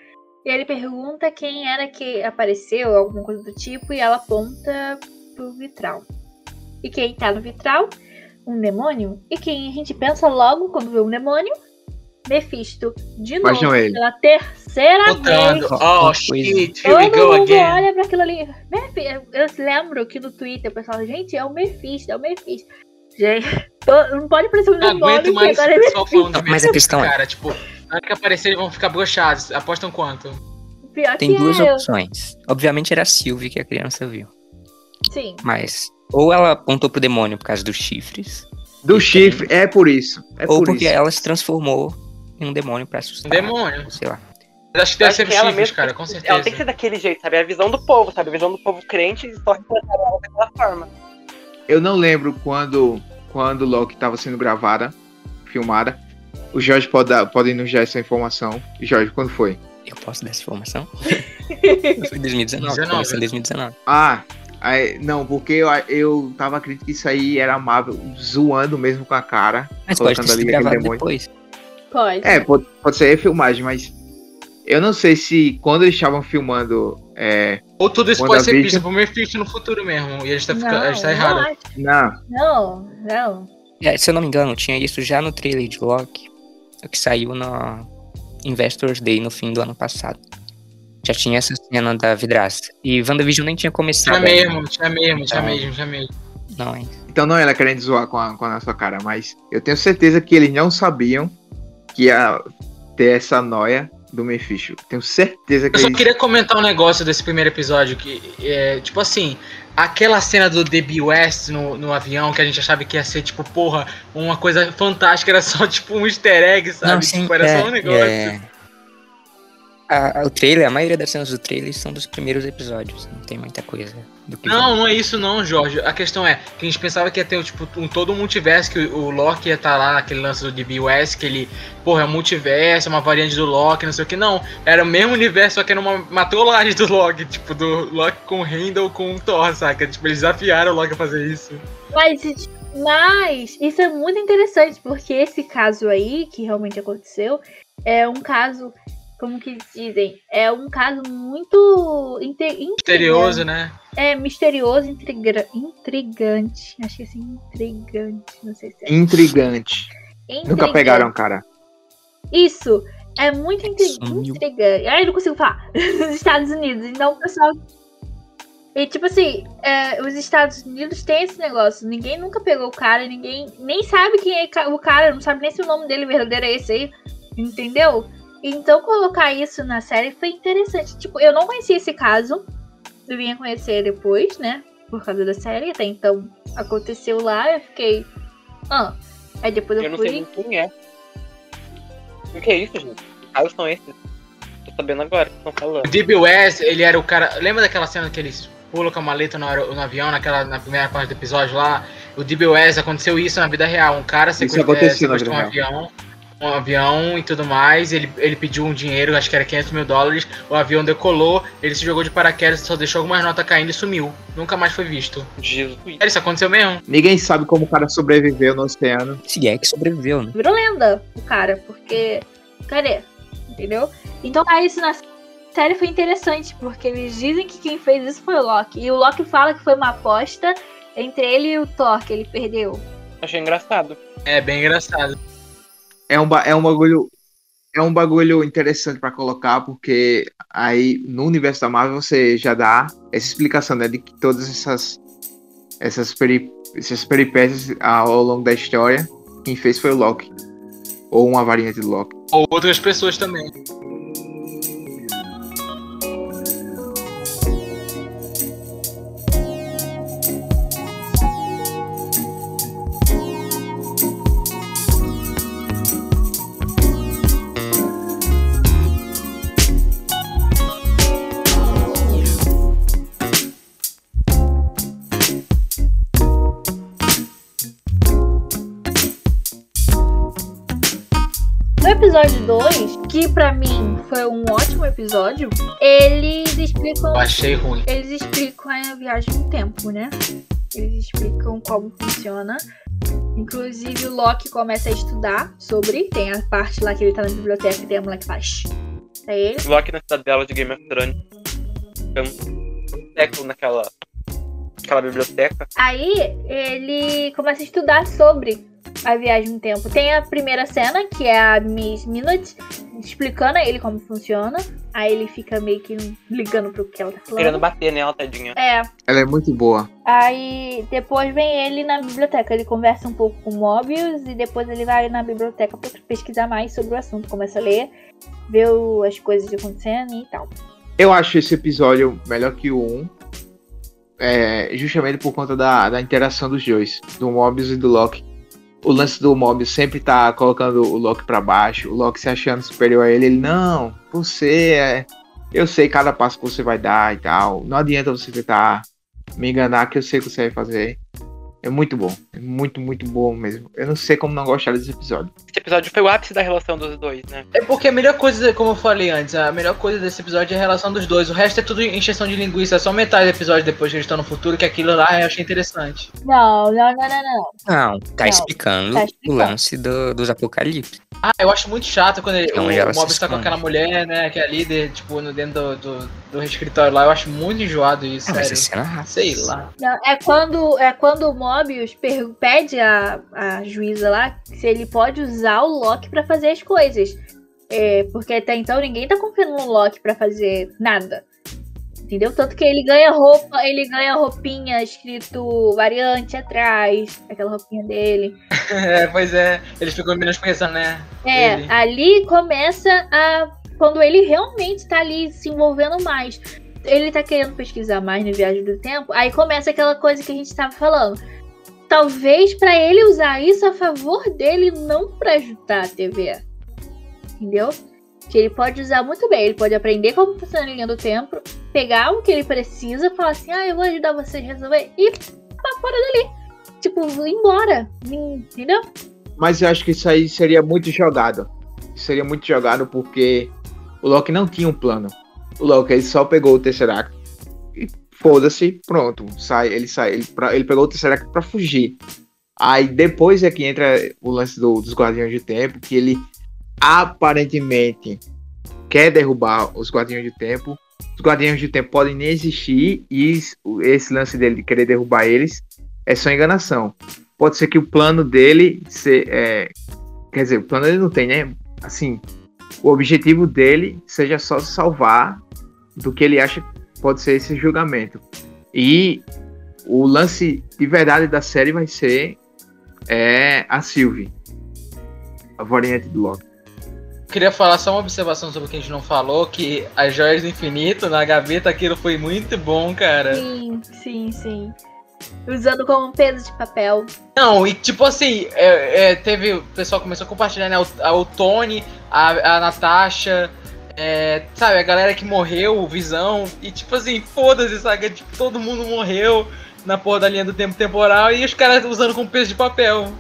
[SPEAKER 1] E ele pergunta quem era que apareceu, alguma coisa do tipo, e ela aponta pro vitral. E quem tá no vitral? Um demônio. E quem a gente pensa logo quando vê um demônio? Mephisto. De
[SPEAKER 2] Mas
[SPEAKER 1] novo,
[SPEAKER 2] não é ele.
[SPEAKER 1] pela terceira vez.
[SPEAKER 3] Botando.
[SPEAKER 5] Uma
[SPEAKER 3] Oh, shit, here we go again.
[SPEAKER 1] olha pra aquilo ali. Eu lembro que no Twitter o pessoal, gente, é o Mephisto, é o Mephisto. Gente, não pode parecer um
[SPEAKER 3] Não
[SPEAKER 1] demônio
[SPEAKER 3] aguento
[SPEAKER 1] que
[SPEAKER 3] mais
[SPEAKER 1] agora é
[SPEAKER 3] o pessoal falando
[SPEAKER 1] Mephisto.
[SPEAKER 3] de
[SPEAKER 5] Mas a questão é-
[SPEAKER 3] cara. Tipo, na hora que aparecer eles vão ficar broxados. Apostam quanto?
[SPEAKER 1] Pior
[SPEAKER 5] Tem
[SPEAKER 1] que
[SPEAKER 5] duas
[SPEAKER 1] é,
[SPEAKER 5] opções. Obviamente era a Sylvie que a criança viu.
[SPEAKER 1] Sim.
[SPEAKER 5] Mas, ou ela apontou pro demônio por causa dos chifres,
[SPEAKER 2] Do chifre, é por isso. É
[SPEAKER 5] ou
[SPEAKER 2] por
[SPEAKER 5] porque
[SPEAKER 2] isso.
[SPEAKER 5] ela se transformou em um demônio pra
[SPEAKER 3] Um
[SPEAKER 5] assustar.
[SPEAKER 3] demônio.
[SPEAKER 5] ou Sei lá.
[SPEAKER 3] Eu acho que deve
[SPEAKER 4] Acho
[SPEAKER 3] ser
[SPEAKER 4] que ela
[SPEAKER 3] chifres,
[SPEAKER 4] mesmo
[SPEAKER 3] cara,
[SPEAKER 4] tem-
[SPEAKER 3] com
[SPEAKER 4] Ela
[SPEAKER 3] certeza.
[SPEAKER 4] tem que ser daquele jeito, sabe? É a visão do povo, sabe? A visão do povo crente só que ela daquela forma.
[SPEAKER 2] Eu não lembro quando, quando Loki estava sendo gravada, filmada. O Jorge pode, dar, pode nos dar essa informação. Jorge, quando foi?
[SPEAKER 5] Eu posso dar essa informação? Foi em 2019.
[SPEAKER 3] 19.
[SPEAKER 5] Começou em 2019.
[SPEAKER 2] Ah, aí- não, porque eu, eu tava acreditando que isso aí era a Marvel zoando mesmo com a cara.
[SPEAKER 5] Mas pode ter
[SPEAKER 2] colocando ali
[SPEAKER 5] gravado
[SPEAKER 2] demônio.
[SPEAKER 5] depois.
[SPEAKER 1] Pode.
[SPEAKER 2] É, pode, pode ser filmagem, mas eu não sei se quando eles estavam filmando. É,
[SPEAKER 3] Ou tudo isso pode ser pista pro Mephisto no futuro mesmo. E a gente tá, fica-
[SPEAKER 1] não,
[SPEAKER 3] a gente tá errado.
[SPEAKER 2] não,
[SPEAKER 1] Não, não.
[SPEAKER 5] É, se eu não me engano, tinha isso já no trailer de Loki, o que saiu na Investors Day no fim do ano passado. Já tinha essa cena da vidraça. E WandaVision nem tinha começado.
[SPEAKER 3] Tinha
[SPEAKER 5] ainda.
[SPEAKER 3] mesmo, tinha mesmo, tinha
[SPEAKER 5] Então-
[SPEAKER 3] mesmo, tinha mesmo.
[SPEAKER 5] Não, hein?
[SPEAKER 2] Então não era querendo zoar com a, com a nossa cara, mas eu tenho certeza que eles não sabiam que ia ter essa noia do Mephisto. Tenho certeza que
[SPEAKER 3] Eu só
[SPEAKER 2] eles...
[SPEAKER 3] queria comentar um negócio desse primeiro episódio que é, tipo assim, aquela cena do DB West no, no avião que a gente achava que ia ser, tipo, porra, uma coisa fantástica, era só tipo um easter egg, sabe?
[SPEAKER 5] Não, sim,
[SPEAKER 3] tipo, era
[SPEAKER 5] é,
[SPEAKER 3] só um negócio.
[SPEAKER 5] é. A- a- o trailer, a maioria das cenas do trailer são dos primeiros episódios. Não tem muita coisa do que
[SPEAKER 3] Não, não é isso não, Jorge. A questão é que a gente pensava que ia ter tipo, um todo um multiverso, que o, o Loki ia estar lá naquele lance do DB West, que ele, porra, é um multiverso, é uma variante do Loki, não sei o que. Não, era o mesmo universo, só que era uma, trollagem do Loki, tipo, do Loki com o Heimdall com o Thor, saca? Tipo, eles desafiaram o Loki a fazer isso.
[SPEAKER 1] Mas, mas isso é muito interessante, porque esse caso aí, que realmente aconteceu, é um caso, como que dizem, é um caso muito inte-
[SPEAKER 3] Misterioso, né?
[SPEAKER 1] É misterioso, intrigra- intrigante. Acho que assim, intrigante. Não sei se é.
[SPEAKER 2] Intrigante. Nunca
[SPEAKER 1] Intrigante.
[SPEAKER 2] pegaram, cara.
[SPEAKER 1] Isso. É muito
[SPEAKER 5] Sumiu.
[SPEAKER 1] intrigante. Ai, eu não consigo falar. Nos Estados Unidos. Então, o pessoal. E tipo assim, é, os Estados Unidos têm esse negócio. Ninguém nunca pegou o cara, ninguém nem sabe quem é o cara, não sabe nem se o nome dele verdadeiro é esse aí. Entendeu? Então colocar isso na série foi interessante. Tipo, eu não conhecia esse caso. Eu vinha conhecer depois, né? Por causa da série. Até então aconteceu lá, eu fiquei. Ah. Aí depois eu,
[SPEAKER 4] Eu não
[SPEAKER 1] fui.
[SPEAKER 4] sei nem quem é. O que é isso, gente? Que casos são esses? Tô sabendo agora que estão falando.
[SPEAKER 3] O D.B. West, ele era o cara. Lembra daquela cena que eles pulam com a maleta no, no avião, naquela, na primeira parte do episódio lá? O D.B. West aconteceu isso na vida real. Um cara sequest-
[SPEAKER 2] aconteceu
[SPEAKER 3] é, sequestrou um avião. Um avião e tudo mais. Ele, ele pediu um dinheiro, acho que era 500 mil dólares. O avião decolou, ele se jogou de paraquedas, só deixou algumas notas caindo e sumiu. Nunca mais foi visto.
[SPEAKER 4] Jesus.
[SPEAKER 3] Sério, Isso aconteceu mesmo?
[SPEAKER 2] Ninguém sabe como o cara sobreviveu no oceano.
[SPEAKER 5] Se é que sobreviveu, né?
[SPEAKER 1] Virou lenda o cara, porque. Cadê? Entendeu? Então, aí isso na série foi interessante, porque eles dizem que quem fez isso foi o Loki. E o Loki fala que foi uma aposta entre ele e o Thor, que ele perdeu.
[SPEAKER 4] Achei engraçado.
[SPEAKER 3] É bem engraçado.
[SPEAKER 2] É um, é um bagulho. É um bagulho interessante pra colocar, porque aí no universo da Marvel você já dá essa explicação, né? De que todas essas, essas, peri, essas peripécias ao longo da história, quem fez foi o Loki. Ou uma variante do Loki.
[SPEAKER 3] Ou outras pessoas também.
[SPEAKER 1] Que pra mim foi um ótimo episódio, eles explicam.
[SPEAKER 3] Eu achei ruim.
[SPEAKER 1] Eles explicam a viagem no tempo, né? Eles explicam como funciona. Inclusive o Loki começa a estudar sobre. Tem a parte lá que ele tá na biblioteca e tem a mulher que faz. É ele.
[SPEAKER 4] Loki na cidadela de Game of Thrones. Um século naquela, naquela biblioteca.
[SPEAKER 1] Aí ele começa a estudar sobre a viagem no tempo. Tem a primeira cena, que é a Miss Minute, explicando a ele como funciona. Aí ele fica meio que ligando pro que ela tá falando.
[SPEAKER 4] Querendo bater nela, tadinha.
[SPEAKER 1] É,
[SPEAKER 2] Ela é muito boa.
[SPEAKER 1] Aí depois vem ele na biblioteca. Ele conversa um pouco com o Mobius e depois ele vai na biblioteca para pesquisar mais sobre o assunto. Começa a ler, ver as coisas acontecendo e tal.
[SPEAKER 2] Eu acho esse episódio melhor que o 1. É, justamente por conta da, da interação dos dois, do Mobius e do Loki. O lance do Mobius sempre tá colocando o Loki pra baixo, o Loki se achando superior a ele. Ele, não, você é. Eu sei cada passo que você vai dar e tal. Não adianta você tentar me enganar, que eu sei o que você vai fazer. É muito bom. Muito, muito bom mesmo. Eu não sei como não gostar desse episódio.
[SPEAKER 4] Esse episódio foi o ápice da relação dos dois, né?
[SPEAKER 3] É porque a melhor coisa, como eu falei antes, a melhor coisa desse episódio é a relação dos dois. O resto é tudo encheção de linguiça. É só metade do episódio depois que eles estão no futuro, que aquilo lá eu achei interessante.
[SPEAKER 1] Não, não, não, não, não.
[SPEAKER 5] Não, tá
[SPEAKER 1] Não,
[SPEAKER 5] explicando
[SPEAKER 1] tá
[SPEAKER 5] o
[SPEAKER 1] explicando.
[SPEAKER 5] lance do- dos apocalipse.
[SPEAKER 3] Ah, eu acho muito chato quando ele,
[SPEAKER 5] Então,
[SPEAKER 3] o,
[SPEAKER 5] e ela
[SPEAKER 3] o
[SPEAKER 5] se
[SPEAKER 3] Mobius tá com aquela mulher, né, que é a líder, tipo, no dentro do, do, do escritório lá. Eu acho muito enjoado isso,
[SPEAKER 5] Ah, mas
[SPEAKER 3] sério.
[SPEAKER 5] essa cena rápida.
[SPEAKER 3] Sei lá.
[SPEAKER 1] Não, é quando é quando o Mobius pede a, a juíza lá se ele pode usar o Loki pra fazer as coisas. É, porque até então ninguém tá confiando no Loki pra fazer nada. Entendeu? Tanto que ele ganha roupa, ele ganha roupinha escrito variante atrás, aquela roupinha dele.
[SPEAKER 3] É, pois é. Eles ficam menos pensando, né?
[SPEAKER 1] É,
[SPEAKER 3] Ele.
[SPEAKER 1] ali começa a. Quando ele realmente tá ali se envolvendo mais. Ele tá querendo pesquisar mais no Viagem do Tempo. Aí começa aquela coisa que a gente tava falando. Talvez pra ele usar isso a favor dele, não pra ajudar a TV. Entendeu? Que ele pode usar muito bem. Ele pode aprender como funciona a linha do tempo, pegar o que ele precisa, falar assim: ah, eu vou ajudar vocês a resolver, e pra fora dali. Tipo, embora. Entendeu?
[SPEAKER 2] Mas eu acho que isso aí seria muito jogado. Seria muito jogado porque o Loki não tinha um plano. O Loki ele só pegou o Tesseract foda-se, pronto. Sai, ele sai, ele, pra- ele pegou o Tesseract pra fugir. Aí depois é que entra o lance do- dos Guardiões do Tempo, que ele aparentemente quer derrubar os Guardiões do Tempo. Os Guardiões do Tempo podem nem existir e esse lance dele de querer derrubar eles é só enganação. Pode ser que o plano dele se, é, quer dizer, o plano ele não tem, né? Assim, o objetivo dele seja só salvar do que ele acha pode ser esse julgamento. E o lance de verdade da série vai ser é, a Sylvie, a variante do Loki.
[SPEAKER 3] Queria falar só uma observação sobre o que a gente não falou, que as joias do infinito na gaveta, aquilo foi muito bom, cara.
[SPEAKER 1] Sim, sim, sim. Usando como um peso de papel.
[SPEAKER 3] Não, e tipo assim, é, é, teve. O pessoal começou a compartilhar, né? O, a- o Tony, a, a Natasha, é, sabe, a galera que morreu, o Visão, e tipo assim, foda-se, sabe? Tipo, todo mundo morreu na porra da linha do tempo temporal e os caras usando como peso de papel.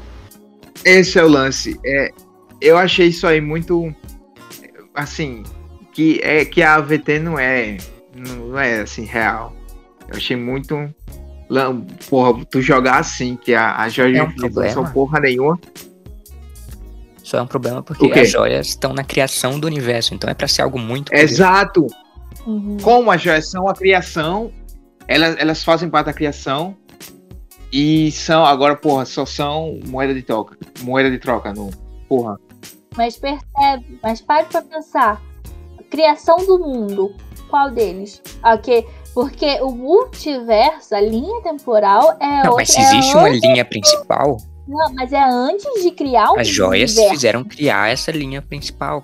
[SPEAKER 2] Esse é o lance. É, eu achei isso aí muito. Assim, que, é, que a AVT não é. Não é assim, real. Eu achei muito. Porra, tu jogar assim, que a, a Jorge
[SPEAKER 5] É um
[SPEAKER 2] não porra nenhuma.
[SPEAKER 5] Só é um problema porque as joias estão na criação do universo, então é pra ser algo muito poderoso.
[SPEAKER 2] Exato!
[SPEAKER 1] Uhum.
[SPEAKER 2] Como as joias são a criação, elas, elas fazem parte da criação. E são, agora, porra, só são moeda de troca. Moeda de troca, no. Porra.
[SPEAKER 1] Mas percebe, mas pare pra pensar. A criação do mundo, qual deles? Ok, porque o multiverso, a linha temporal é
[SPEAKER 5] Não,
[SPEAKER 1] outra.
[SPEAKER 5] mas se
[SPEAKER 1] é
[SPEAKER 5] existe uma
[SPEAKER 1] antes-
[SPEAKER 5] linha principal,
[SPEAKER 1] Não, mas é antes de criar um
[SPEAKER 5] as joias
[SPEAKER 1] universo.
[SPEAKER 5] fizeram criar essa linha principal.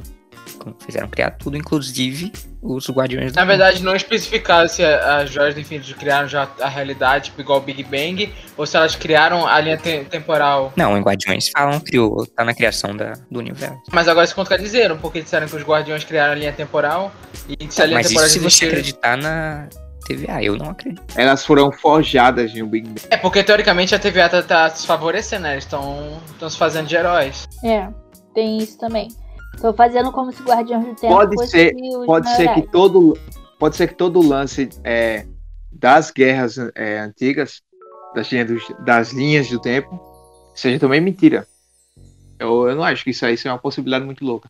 [SPEAKER 5] Fizeram criar tudo, inclusive os Guardiões do
[SPEAKER 3] Na verdade, não especificaram se a- as joias do infinito criaram já a realidade, tipo, igual o Big Bang, ou se elas criaram a linha te- temporal.
[SPEAKER 5] Não, em Guardiões falam, criou, tá na criação da, do universo.
[SPEAKER 3] Mas agora se contradizeram, porque disseram que os guardiões criaram a linha temporal e se a linha
[SPEAKER 5] Mas isso
[SPEAKER 3] temporal
[SPEAKER 5] se você acreditar na TVA, eu não acredito.
[SPEAKER 2] Elas foram forjadas no Big Bang.
[SPEAKER 3] É porque teoricamente a TVA tá, tá se favorecendo, né? Eles estão se fazendo de heróis.
[SPEAKER 1] É, tem isso também. Tô fazendo como se Guardiões do Tempo
[SPEAKER 2] Pode
[SPEAKER 1] fosse
[SPEAKER 2] ser-
[SPEAKER 1] os
[SPEAKER 2] Pode ser que todo. Pode ser que todo o lance é, das guerras é, antigas, das linhas, do- das linhas do tempo, seja também mentira. Eu, eu não acho que isso aí seja uma possibilidade muito louca.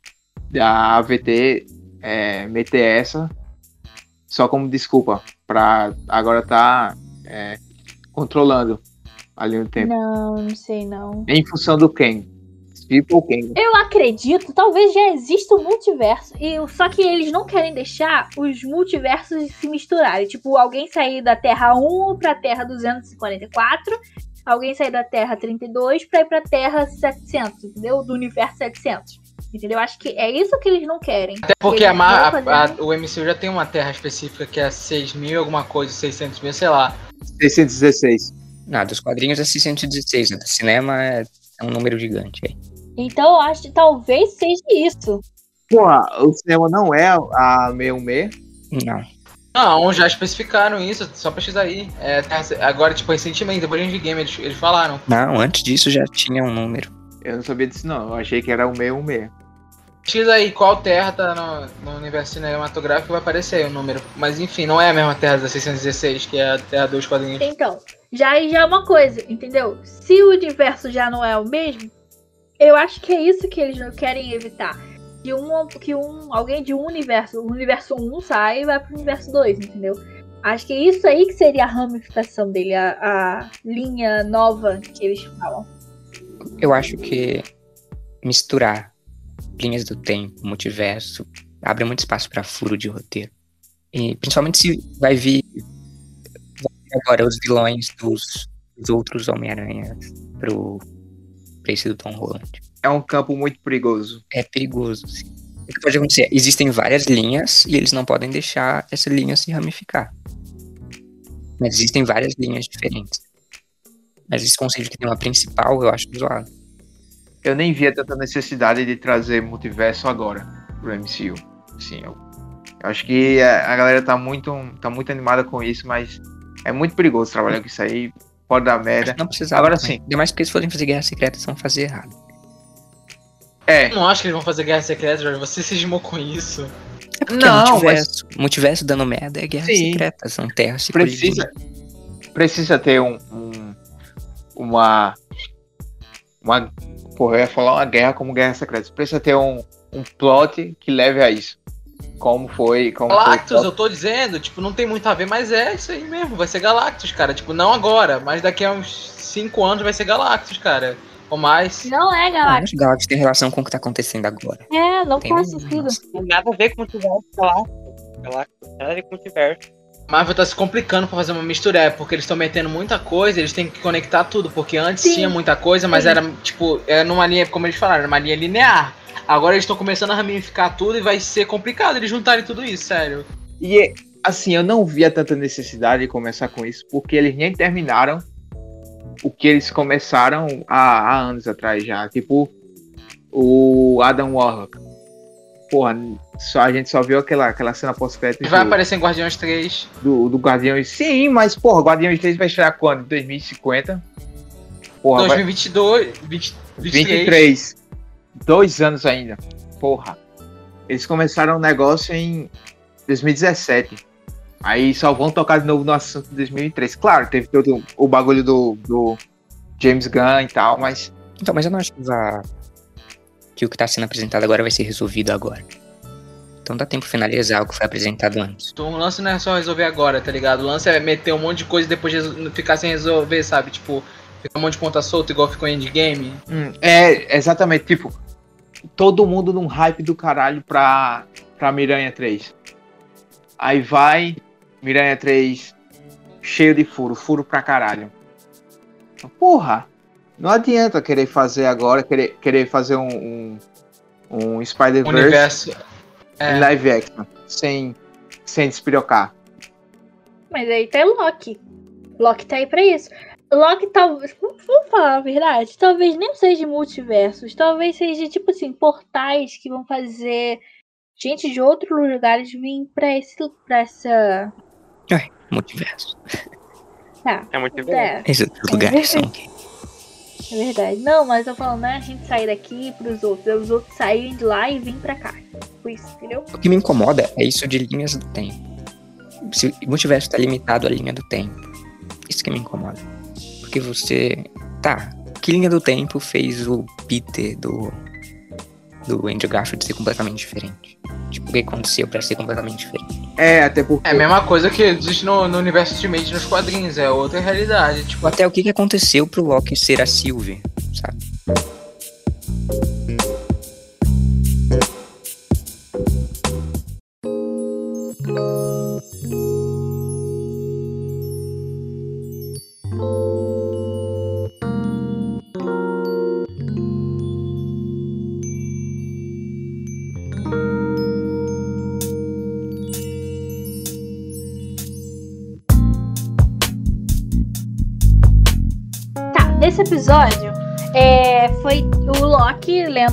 [SPEAKER 2] Da AVT é, meter essa só como desculpa pra agora tá é, controlando a linha do tempo.
[SPEAKER 1] Não, não sei não.
[SPEAKER 2] Em função do quem? Tipo quem?
[SPEAKER 1] Eu acredito, talvez já exista um multiverso. E só que eles não querem deixar os multiversos se misturarem. Tipo, alguém sair da Terra 1 pra Terra 244, alguém sair da Terra 32 pra ir pra Terra 700, entendeu? Do universo 700. Entendeu? Acho que é isso que eles não querem.
[SPEAKER 3] Até porque a, a- a- o MCU já tem uma terra específica que é 6 mil, alguma coisa, 600 mil, sei lá.
[SPEAKER 2] 616.
[SPEAKER 5] Não, dos quadrinhos é 616, né? Do cinema é, é um número gigante. aí.
[SPEAKER 1] Então eu acho que talvez seja isso.
[SPEAKER 2] Porra, o cinema não é a 616.
[SPEAKER 5] Não.
[SPEAKER 3] Não, já especificaram isso, só pesquisar aí. É, terra- agora, tipo, recentemente, depois de Game, eles, eles falaram.
[SPEAKER 5] Não, antes disso já tinha um número.
[SPEAKER 2] Eu não sabia disso, não. Eu achei que era o 616.
[SPEAKER 3] Pesquisa aí qual terra tá no, no universo cinematográfico, vai aparecer aí o número. Mas enfim, não é a mesma terra da 616, que é a terra dos quadrinhos.
[SPEAKER 1] Então, já aí já é uma coisa, entendeu? Se o universo já não é o mesmo, eu acho que é isso que eles não querem evitar. Que um, que um alguém de um universo, o universo 1 sai e vai pro universo 2, entendeu? Acho que é isso aí que seria a ramificação dele, a, a linha nova que eles falam.
[SPEAKER 5] Eu acho que misturar linhas do tempo, multiverso, abre muito espaço para furo de roteiro. E principalmente se vai vir, vai vir agora os vilões dos, dos outros Homem-Aranha pro pra esse do Tom Holland.
[SPEAKER 2] É um campo muito perigoso.
[SPEAKER 5] É perigoso, sim. O que pode acontecer? Existem várias linhas e eles não podem deixar essa linha se ramificar. Mas existem várias linhas diferentes. Mas esse conceito que tem uma principal, eu acho zoado.
[SPEAKER 2] Eu nem via tanta necessidade de trazer multiverso agora pro MCU. Sim, eu, eu acho que a, a galera tá muito, tá muito animada com isso, mas é muito perigoso trabalhar com isso aí. Pode dar merda.
[SPEAKER 5] não precisava.
[SPEAKER 2] Agora
[SPEAKER 5] também.
[SPEAKER 2] sim.
[SPEAKER 5] Ainda mais porque eles forem fazer guerra secreta, eles vão fazer errado.
[SPEAKER 2] É,
[SPEAKER 3] Eu não acho que eles vão fazer guerra secreta, Jorge. Você cismou com isso.
[SPEAKER 5] É porque
[SPEAKER 2] Não,
[SPEAKER 5] é multiverso. Multiverso dando merda é guerra
[SPEAKER 2] Sim.
[SPEAKER 5] secreta. São terras se
[SPEAKER 2] precisa, precisa ter um, um- uma, uma, porra, eu ia falar uma guerra como guerra secreta. Precisa ter um, um plot que leve a isso. Como foi, como foi
[SPEAKER 3] Galactus,
[SPEAKER 2] plot.
[SPEAKER 3] eu tô dizendo, tipo, não tem muito a ver, mas é isso aí mesmo. Vai ser Galactus, cara. Tipo, não agora, mas daqui a uns 5 anos vai ser Galactus, cara. Ou mais.
[SPEAKER 1] Não é,
[SPEAKER 5] Não
[SPEAKER 1] galera.
[SPEAKER 5] acho que Galactus tem relação com o que tá acontecendo agora.
[SPEAKER 1] É, não
[SPEAKER 5] Tem
[SPEAKER 1] faz sentido.
[SPEAKER 4] Não tem nada a ver com o Galáctico. Galáctico não tem nada a ver com o multiverso.
[SPEAKER 3] Marvel tá se complicando pra fazer uma mistura, porque eles estão metendo muita coisa, eles têm que conectar tudo, porque antes
[SPEAKER 1] Sim.
[SPEAKER 3] tinha muita coisa, mas
[SPEAKER 1] Sim.
[SPEAKER 3] era tipo, era numa linha, como eles falaram, era uma linha linear. Agora eles estão começando a ramificar tudo e vai ser complicado eles juntarem tudo isso, sério.
[SPEAKER 2] E assim, eu não via tanta necessidade de começar com isso, porque eles nem terminaram o que eles começaram há, há anos atrás já. Tipo, o Adam Warlock. Porra, só, a gente só viu aquela, aquela cena pós-crédito
[SPEAKER 3] Vai
[SPEAKER 2] do,
[SPEAKER 3] aparecer em Guardiões 3.
[SPEAKER 2] do, do Guardiões. Sim, mas, porra, Guardiões 3 vai estrear quando? Em 2050? Porra, vai-
[SPEAKER 3] 2022, 20, 23.
[SPEAKER 2] 23. Dois anos ainda. Porra. Eles começaram o negócio em 2017. Aí só vão tocar de novo no assunto em 2003. Claro, teve todo o bagulho do, do James Gunn e tal, mas.
[SPEAKER 5] Então, mas eu não acho que, vá- que o que tá sendo apresentado agora vai ser resolvido agora. Então dá tempo de finalizar o que foi apresentado antes.
[SPEAKER 3] Então, o lance não é só resolver agora, tá ligado? O lance é meter um monte de coisa e depois ficar sem resolver, sabe? Tipo, ficar um monte de ponta solta igual ficou em Endgame.
[SPEAKER 2] hum, é, exatamente. Tipo, todo mundo num hype do caralho pra, pra Miranha 3. Aí vai, Miranha 3, cheio de furo, furo pra caralho. Porra, não adianta querer fazer agora, querer, querer fazer um, um, um Spider-Verse
[SPEAKER 3] Universo.
[SPEAKER 2] em
[SPEAKER 3] É,
[SPEAKER 2] live action, sem, sem despirocar.
[SPEAKER 1] Mas aí tá Loki. Loki tá aí pra isso. Loki talvez. Vamos falar a verdade? Talvez nem seja multiversos. Talvez seja tipo assim, portais que vão fazer gente de outros lugares vir pra, esse, pra essa.
[SPEAKER 5] Multiverso.
[SPEAKER 1] Tá.
[SPEAKER 4] É bem.
[SPEAKER 1] É,
[SPEAKER 5] Esses lugares são
[SPEAKER 1] é verdade. Não, mas eu tô falando, né? A gente sair daqui pros outros. é Os outros saírem de lá e vir pra cá. Tipo isso, entendeu?
[SPEAKER 5] O que me incomoda é isso de linhas do tempo. Se o multiverso tá limitado à linha do tempo. Isso que me incomoda. Porque você. Tá. Que linha do tempo fez o Peter do. Do Andrew Garfield ser completamente diferente? Tipo, o que aconteceu pra ser completamente diferente?
[SPEAKER 2] É, até porque.
[SPEAKER 3] é a mesma coisa que existe no, no universo Ultimate nos quadrinhos, é outra realidade. Tipo,
[SPEAKER 5] até o que que aconteceu pro Loki ser a Sylvie, sabe?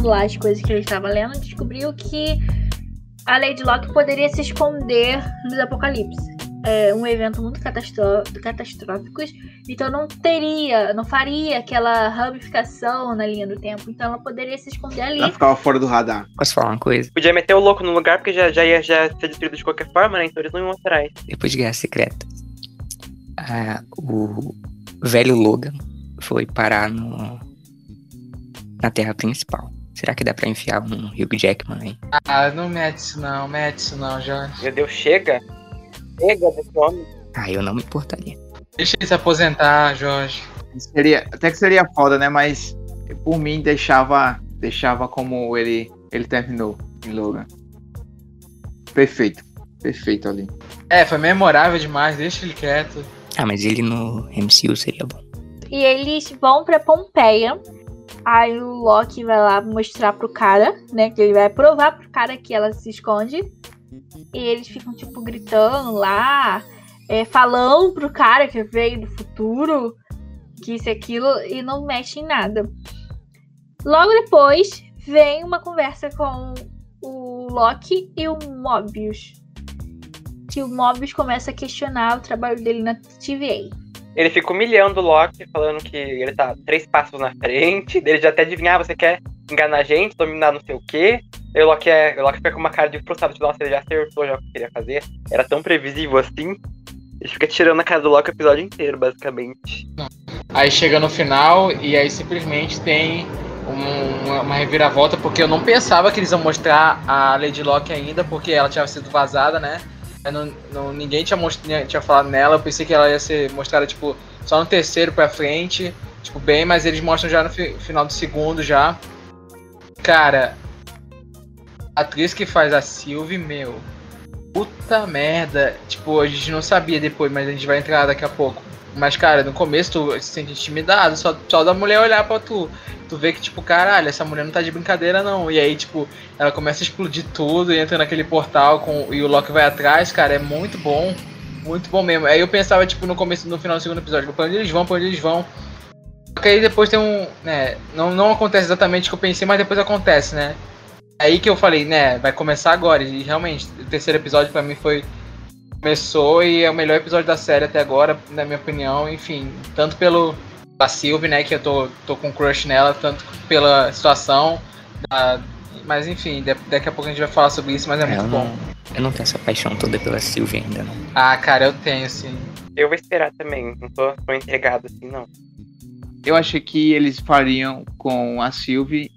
[SPEAKER 1] Lendo lá as coisas que ele estava lendo, descobriu que a Lady Locke poderia se esconder nos apocalipse. É um evento muito catastró catastróficos, então não teria, não faria aquela ramificação na linha do tempo. Então ela poderia se esconder ali.
[SPEAKER 2] Ela ficava fora do radar.
[SPEAKER 5] Posso falar uma coisa?
[SPEAKER 4] Podia meter o louco no lugar, porque já, já ia já ser destruído de qualquer forma, né? Então eles não iam atrás.
[SPEAKER 5] Depois de Guerra Secreta, ah, o velho Logan foi parar no, na Terra principal. Será que dá pra enfiar um Hugh Jackman aí?
[SPEAKER 3] ah, não mete isso não, mete isso não, já.
[SPEAKER 4] Meu Deus, chega. Chega desse homem.
[SPEAKER 5] Ah, eu não me importaria.
[SPEAKER 3] Deixa ele se aposentar, Jorge.
[SPEAKER 2] Seria, até que seria foda, né? Mas por mim deixava, deixava como ele, ele terminou em Logan. Perfeito. Perfeito ali.
[SPEAKER 3] É, foi memorável demais, deixa ele quieto.
[SPEAKER 5] Ah, mas ele no MCU seria bom.
[SPEAKER 1] E eles vão pra Pompeia. Aí o Loki vai lá mostrar pro cara, né? Que ele vai provar pro cara que ela se esconde. E eles ficam, tipo, gritando lá, é, falando pro cara que veio do futuro, que isso e aquilo, e não mexe em nada. Logo depois, vem uma conversa com o Loki e o Mobius. Que o Mobius começa a questionar o trabalho dele na TVA.
[SPEAKER 4] Ele fica humilhando o Loki, falando que ele tá três passos na frente. Ele já até adivinhar, você quer enganar a gente, dominar não sei o quê. E o Loki, é, o Loki fica com uma cara de frustrado, tipo, nossa, ele já acertou já o que queria fazer. Era tão previsível assim. Ele fica tirando a cara do Loki o episódio inteiro, basicamente.
[SPEAKER 3] Aí chega no final e aí simplesmente tem um- uma, uma reviravolta, porque eu não pensava que eles iam mostrar a Lady Locke ainda, porque ela tinha sido vazada, né? Não, não- ninguém tinha, most- tinha falado nela, eu pensei que ela ia ser mostrada, tipo, só no terceiro pra frente, tipo, bem, mas eles mostram já no fi- final do segundo já. Cara, a atriz que faz a Sylvie, meu, Puta merda. Tipo, a gente não sabia depois, mas a gente vai entrar daqui a pouco. Mas, cara, no começo tu se sente intimidado, só, só da mulher olhar pra tu. Tu vê que, tipo, caralho, essa mulher não tá de brincadeira, não. E aí, tipo, ela começa a explodir tudo e entra naquele portal com, e o Loki vai atrás, cara, é muito bom. Muito bom mesmo. Aí eu pensava, tipo, no começo, no final do segundo episódio, pra onde eles vão, pra onde eles vão. Só que aí depois tem um. né, não, não acontece exatamente o que eu pensei, mas depois acontece, né? Aí que eu falei, né, vai começar agora. E realmente, o terceiro episódio pra mim foi. Começou e é o melhor episódio da série até agora, na minha opinião. Enfim, tanto pelo. A Sylvie, né, que eu tô, tô com crush nela, tanto pela situação. Da, mas enfim, de- daqui a pouco a gente vai falar sobre isso, mas é muito
[SPEAKER 5] eu,
[SPEAKER 3] bom.
[SPEAKER 5] não, eu não tenho essa paixão toda pela Sylvie ainda, não.
[SPEAKER 3] Ah, cara, eu tenho, sim.
[SPEAKER 4] Eu vou esperar também. Não tô, tô entregado assim, não.
[SPEAKER 2] Eu achei que eles fariam com a Sylvie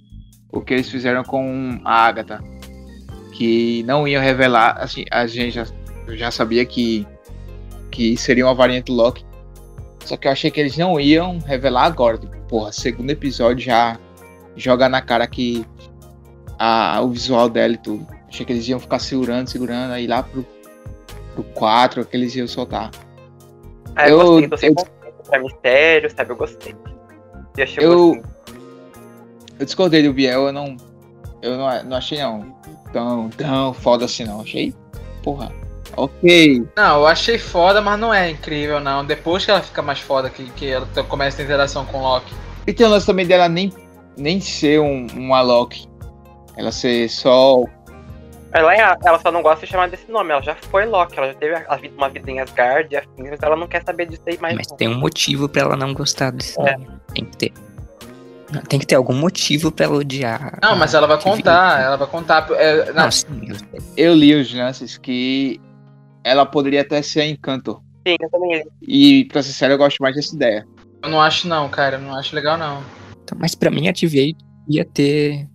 [SPEAKER 2] o que eles fizeram com a Agatha. Que não iam revelar, assim, a gente já, eu já sabia que, que seria uma variante Loki. Só que eu achei que eles não iam revelar agora. Tipo, porra, segundo episódio já joga na cara que a, o visual dela e tudo. Achei que eles iam ficar segurando, segurando, aí lá pro, pro 4 que eles iam soltar.
[SPEAKER 4] Ah, eu,
[SPEAKER 2] Eu-
[SPEAKER 4] gostei, tô sem
[SPEAKER 2] eu-
[SPEAKER 4] conceito pra mistério, sabe? Eu gostei. E achei
[SPEAKER 2] Eu- Eu discordei do Biel, eu não. Eu não, não achei não tão, tão foda assim não. Achei. Porra. Ok.
[SPEAKER 3] Não, eu achei foda, mas não é incrível, não. Depois que ela fica mais foda, que, que ela começa a ter interação com o Loki.
[SPEAKER 2] E tem o lance também dela nem, nem ser um, uma Loki. Ela ser só.
[SPEAKER 4] Ela, é- ela só não gosta de chamar desse nome. Ela já foi Loki, ela já teve a, vida- uma vida em Asgard e afins, mas ela não quer saber disso aí mais.
[SPEAKER 5] Mas
[SPEAKER 4] não.
[SPEAKER 5] tem um motivo pra ela não gostar desse
[SPEAKER 4] É.
[SPEAKER 5] nome. Tem que ter. Tem que ter algum motivo pra ela odiar.
[SPEAKER 3] Não, mas ela vai contar, ela vai contar. é, não,
[SPEAKER 5] Não, sim, eu sei.
[SPEAKER 2] Eu li os lances que ela poderia até ser a Encanto.
[SPEAKER 4] Sim, eu também.
[SPEAKER 2] E pra ser sério, eu gosto mais dessa ideia.
[SPEAKER 3] eu não acho não, cara. Eu não acho legal, não.
[SPEAKER 5] Então, mas pra mim a TVA ia ter.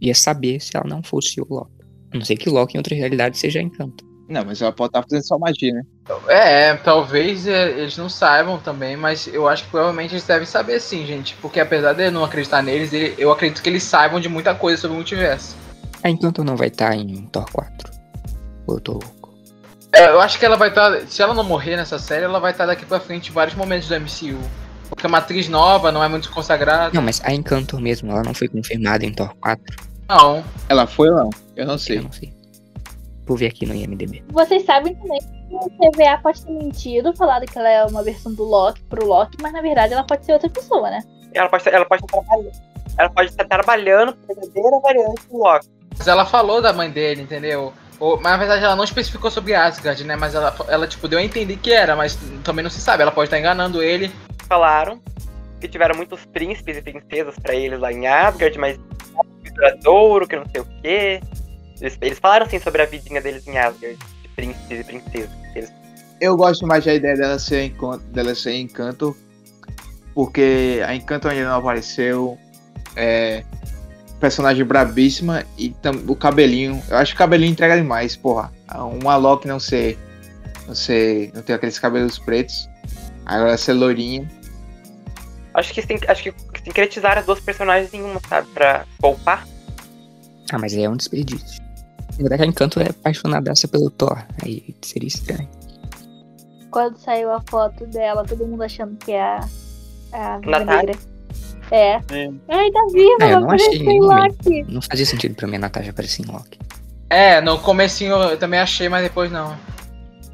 [SPEAKER 5] ia saber se ela não fosse o Loki. A não ser que o Loki em outra realidade seja encanto.
[SPEAKER 2] Não, mas ela pode estar fazendo só magia, né?
[SPEAKER 3] É, talvez é, eles não saibam também, mas eu acho que provavelmente eles devem saber sim, gente. Porque apesar de eu não acreditar neles, ele- eu acredito que eles saibam de muita coisa sobre o multiverso.
[SPEAKER 5] A encanto não vai estar em Thor 4. Ou eu tô.
[SPEAKER 3] É, eu acho que ela vai estar. se ela não morrer nessa série, ela vai estar daqui pra frente em vários momentos do MCU. Porque é uma atriz nova, não é muito consagrada.
[SPEAKER 5] Não, mas a encanto mesmo, ela não foi confirmada em Thor 4.
[SPEAKER 3] Não.
[SPEAKER 2] Ela foi ou não? Eu não
[SPEAKER 5] Eu
[SPEAKER 2] sei.
[SPEAKER 5] não sei. Vou ver aqui no IMDB.
[SPEAKER 1] Vocês sabem também que a TVA pode ter mentido, falado que ela é uma versão do Loki pro Loki, mas na verdade ela pode ser outra pessoa, né?
[SPEAKER 4] Ela pode, estar- ela pode estar trabalhando. Ela pode estar trabalhando pra verdadeira variante do Loki.
[SPEAKER 3] Mas ela falou da mãe dele, entendeu? Mas na verdade ela não especificou sobre Asgard, né? Mas ela, ela tipo, deu a entender que era, mas também não se sabe. Ela pode estar enganando ele.
[SPEAKER 4] Falaram que tiveram muitos príncipes e princesas pra eles lá em Asgard, mas duradouro, que não sei o quê. Eles, eles falaram assim sobre a vidinha deles em Asgard, de príncipes e princesas. Eles
[SPEAKER 2] Eu gosto mais da ideia dela ser encanto, dela ser encanto, porque a Encanto ainda não apareceu. É, personagem brabíssima e o cabelinho. Eu acho que o cabelinho entrega demais, porra. Uma Loki não ser. Não ser. Não ter aqueles cabelos pretos. Agora ser loirinha.
[SPEAKER 4] Acho que, sim- acho que sincretizaram as duas personagens em uma, sabe? Pra poupar.
[SPEAKER 5] Ah, mas aí é um desperdício. Na verdade, a Encanto é apaixonadaça pelo Thor. Aí seria estranho.
[SPEAKER 1] Quando saiu a foto dela, todo mundo achando que é a, a
[SPEAKER 4] Natália.
[SPEAKER 1] É.
[SPEAKER 4] É.
[SPEAKER 1] Ai, tá viva,
[SPEAKER 5] Ah, eu não achei nenhum
[SPEAKER 1] Loki.
[SPEAKER 5] Não fazia sentido pra mim a Natasha aparecer em Loki.
[SPEAKER 3] É, no comecinho eu também achei, mas depois não.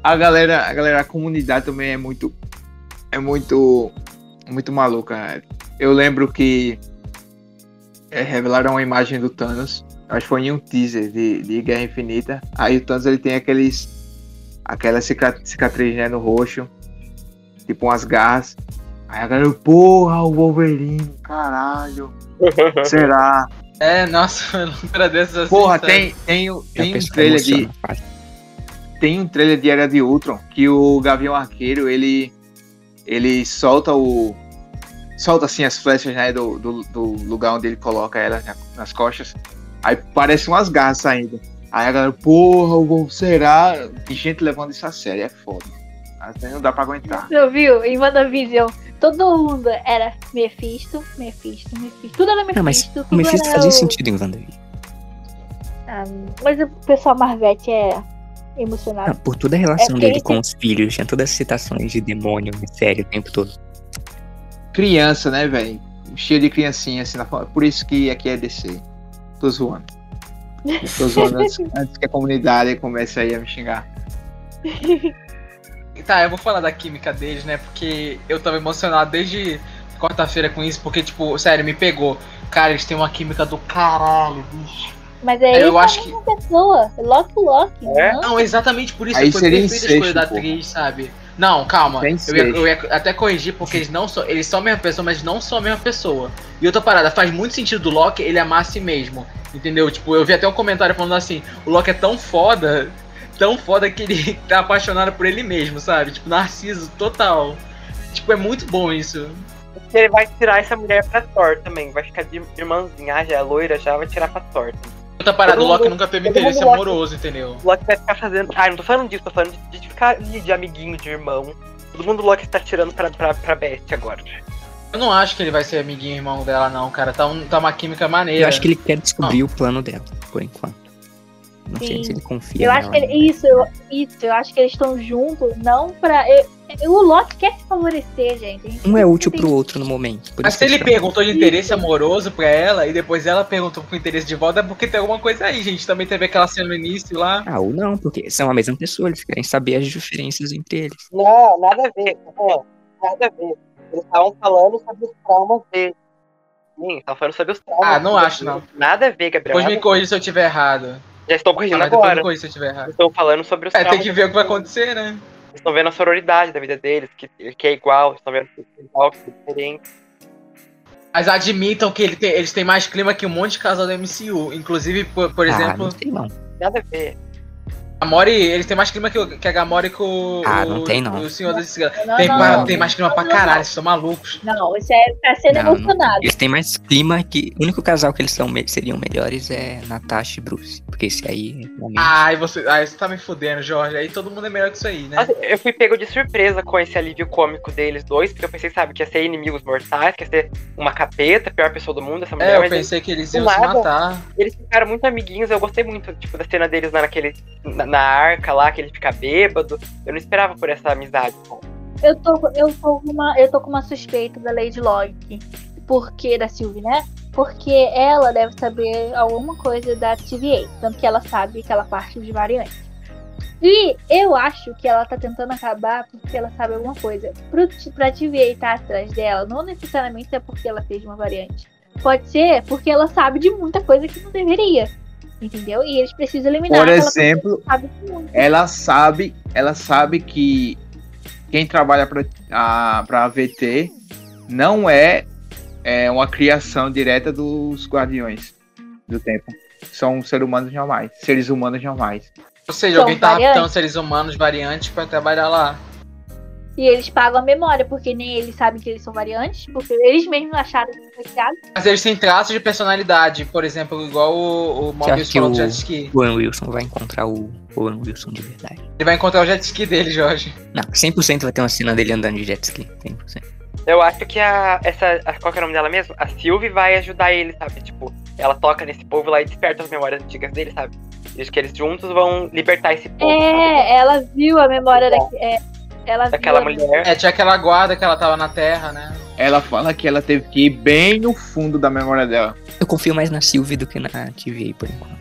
[SPEAKER 2] A galera, a galera, a comunidade também é muito. É muito. Muito maluca. Eu lembro que. é, revelaram uma imagem do Thanos. Acho que foi em um teaser de, de Guerra Infinita. Aí o Thanos ele tem aqueles. Aquela cica- cicatriz né, no rosto. Tipo umas garras. Aí a galera, porra, o Wolverine, caralho. Será?
[SPEAKER 3] É, nossa, loucura dessas assim.
[SPEAKER 2] Porra, tem, tem, tem um trailer de. tem um trailer de Era de Ultron que o Gavião Arqueiro ele ele solta o solta assim as flechas né, do, do, do lugar onde ele coloca ela na- nas costas aí parece umas garras saindo aí a galera porra o será e gente levando isso a sério é foda até não dá pra aguentar
[SPEAKER 1] Você viu? Em WandaVision, todo mundo era Mephisto, Mephisto, Mephisto. Tudo era Mephisto.
[SPEAKER 5] Não, mas
[SPEAKER 1] tudo
[SPEAKER 5] o Mephisto fazia
[SPEAKER 1] o-
[SPEAKER 5] sentido em WandaVision.
[SPEAKER 1] Ah, mas o pessoal Marvete é. emocionado.
[SPEAKER 5] Não, por toda a relação
[SPEAKER 1] É
[SPEAKER 5] dele com os filhos, tinha todas as citações de demônio, sério, o tempo todo.
[SPEAKER 2] Criança, né, velho? Cheio de criancinha assim na Por isso que aqui é DC. Tô zoando. Tô zoando antes, antes que a comunidade comece aí a me xingar.
[SPEAKER 3] Tá, eu vou falar da química deles, né? Porque eu tava emocionado desde quarta-feira com isso, porque, tipo, sério, me pegou. Cara, eles têm uma química do caralho, bicho.
[SPEAKER 1] Mas é
[SPEAKER 3] Eu
[SPEAKER 1] isso
[SPEAKER 3] acho
[SPEAKER 1] a mesma pessoa. Loki Loki.
[SPEAKER 4] É?
[SPEAKER 1] não?
[SPEAKER 3] Não, exatamente por isso
[SPEAKER 2] Aí
[SPEAKER 3] foi perfeita a escolha da atriz, sabe? Não, calma. Eu ia, eu ia até corrigir, porque eles não são. Eles são a mesma pessoa, mas não são a mesma pessoa. E outra parada, faz muito sentido do Loki ele amar a si mesmo. Entendeu? Tipo, eu vi até um comentário falando assim, o Loki é tão foda, tão foda que ele tá apaixonado por ele mesmo, sabe? Tipo, narciso total. Tipo, é muito bom isso.
[SPEAKER 4] Ele vai tirar essa mulher pra Thor também. Vai ficar de irmãzinha, ah, já é loira, já vai tirar pra Thor.
[SPEAKER 3] Outra parada, o Loki nunca teve interesse
[SPEAKER 4] Loki-
[SPEAKER 3] amoroso, entendeu?
[SPEAKER 4] O Loki vai ficar fazendo. Ah, não tô falando disso, tô falando de, de ficar de, de amiguinho, de irmão. Todo mundo Loki tá tirando pra, pra, pra Best agora.
[SPEAKER 3] Eu não acho que ele vai ser amiguinho e irmão dela, não, cara. Tá, um- tá uma química maneira.
[SPEAKER 5] Eu acho que ele quer descobrir o plano dela, por enquanto. Não sei
[SPEAKER 1] Sim.
[SPEAKER 5] se ele confia
[SPEAKER 1] Eu acho que ele, isso, eu, isso, eu acho que eles estão juntos, não pra. eu- eu- o Loki quer se favorecer, gente. Gente
[SPEAKER 5] Um é útil
[SPEAKER 1] tem-
[SPEAKER 5] pro outro no momento.
[SPEAKER 3] Mas se
[SPEAKER 5] que
[SPEAKER 3] ele perguntou de interesse amoroso pra ela e depois ela perguntou com interesse de volta, é porque tem alguma coisa aí, gente. Também teve aquela cena no início lá.
[SPEAKER 5] Ah, ou não, porque são a mesma pessoa, eles querem saber as diferenças entre eles.
[SPEAKER 4] Não, nada a ver. Não, nada a ver. Eles estavam falando sobre os traumas dele. Sim, estavam falando sobre os traumas.
[SPEAKER 3] Ah, não acho, não.
[SPEAKER 4] Nada a ver, Gabriel.
[SPEAKER 3] Depois me corrija se eu tiver errado.
[SPEAKER 4] Já estou corrigindo
[SPEAKER 3] me
[SPEAKER 4] agora.
[SPEAKER 3] corrija se eu tiver errado.
[SPEAKER 4] Estão falando sobre os
[SPEAKER 3] É, tem que ver o que vai acontecer, né?
[SPEAKER 4] Eles estão vendo a sororidade da vida deles, que, que é igual. Estão vendo que é igual, que é diferente.
[SPEAKER 3] Mas admitam que ele tem- eles têm mais clima que um monte de casal da MCU. Inclusive, por, por
[SPEAKER 5] ah,
[SPEAKER 3] exemplo,
[SPEAKER 5] não tem não.
[SPEAKER 4] Nada a ver.
[SPEAKER 3] A Mori, eles têm mais clima que, o- que a Gamora com o,
[SPEAKER 5] Ah, não
[SPEAKER 3] o-
[SPEAKER 5] tem, não.
[SPEAKER 3] o Senhor das Estrelas.
[SPEAKER 1] Não,
[SPEAKER 3] Tem,
[SPEAKER 1] não, não.
[SPEAKER 3] tem mais clima pra
[SPEAKER 1] Não,
[SPEAKER 3] caralho,
[SPEAKER 1] não.
[SPEAKER 3] vocês estão malucos.
[SPEAKER 1] Não, isso é tá sendo
[SPEAKER 5] Não, não.
[SPEAKER 1] emocionado.
[SPEAKER 5] Eles têm mais clima que. O único casal que eles são, seriam melhores é Natasha e Bruce. Porque esse aí, realmente.
[SPEAKER 3] Ai, você, ai, você tá me fudendo, Jorge. Aí todo mundo é melhor que isso aí, né?
[SPEAKER 4] Eu fui pego de surpresa com esse alívio cômico deles dois, porque eu pensei, sabe, que ia ser inimigos mortais, que ia ser uma capeta, a pior pessoa do mundo, essa mulher.
[SPEAKER 3] É, eu pensei que eles iam se matar.
[SPEAKER 4] Eles ficaram muito amiguinhos, eu gostei muito, tipo, da cena deles lá naquele. Na, na arca lá, que ele fica bêbado. Eu não esperava por essa amizade.
[SPEAKER 1] Eu tô, eu, tô com uma, eu tô com uma suspeita da Lady Locke. Porque, da Sylvie, né? Porque ela deve saber alguma coisa da TVA. Tanto que ela sabe aquela parte de variante. E eu acho que ela tá tentando acabar porque ela sabe alguma coisa. Pro, pra TVA estar atrás dela, não necessariamente é porque ela fez uma variante. Pode ser porque ela sabe de muita coisa que não deveria. Entendeu? E eles precisam eliminar
[SPEAKER 2] Por exemplo,
[SPEAKER 1] que sabe
[SPEAKER 2] ela sabe, ela sabe que quem trabalha para para AVT não é, é uma criação direta dos Guardiões do Tempo. São seres humanos normais, seres humanos normais.
[SPEAKER 3] Ou seja,
[SPEAKER 1] São
[SPEAKER 3] alguém tá raptando seres humanos variantes pra trabalhar lá.
[SPEAKER 1] E eles pagam a memória, porque nem eles sabem que eles são variantes, porque eles mesmos acharam que criado.
[SPEAKER 3] Mas eles têm traços de personalidade, por exemplo, igual o, o Mobius
[SPEAKER 5] que
[SPEAKER 3] falou do
[SPEAKER 5] o-
[SPEAKER 3] jet ski.
[SPEAKER 5] O Owen Wilson vai encontrar o Owen Wilson de verdade.
[SPEAKER 3] Ele vai encontrar o jet ski dele, Jorge.
[SPEAKER 5] Não, 100% vai ter uma cena dele andando de jet ski. 100%.
[SPEAKER 4] Eu acho que a. Essa. A, qual que é o nome dela mesmo? A Sylvie vai ajudar ele, sabe? Tipo, ela toca nesse povo lá e desperta as memórias antigas dele, sabe? Diz que eles juntos vão libertar esse povo
[SPEAKER 1] É, ela viu a memória da, é, ela
[SPEAKER 4] daquela
[SPEAKER 1] a-
[SPEAKER 4] mulher.
[SPEAKER 3] É, tinha aquela guarda que ela tava na Terra, né?
[SPEAKER 2] Ela fala que ela teve que ir bem no fundo da memória dela.
[SPEAKER 5] Eu confio mais na Sylvie do que na TVA por enquanto.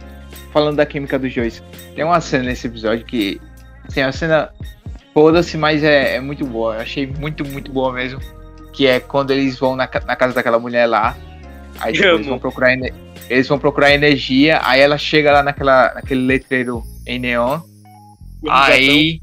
[SPEAKER 2] Falando da química dos dois, tem uma cena nesse episódio que tem uma cena foda-se, mas é, é muito boa. Eu achei muito, muito boa mesmo. Que é quando eles vão na, na casa daquela mulher lá. Aí tipo, eles vão procurar eles vão procurar energia. Aí ela chega lá naquela, naquele letreiro em neon. Aí.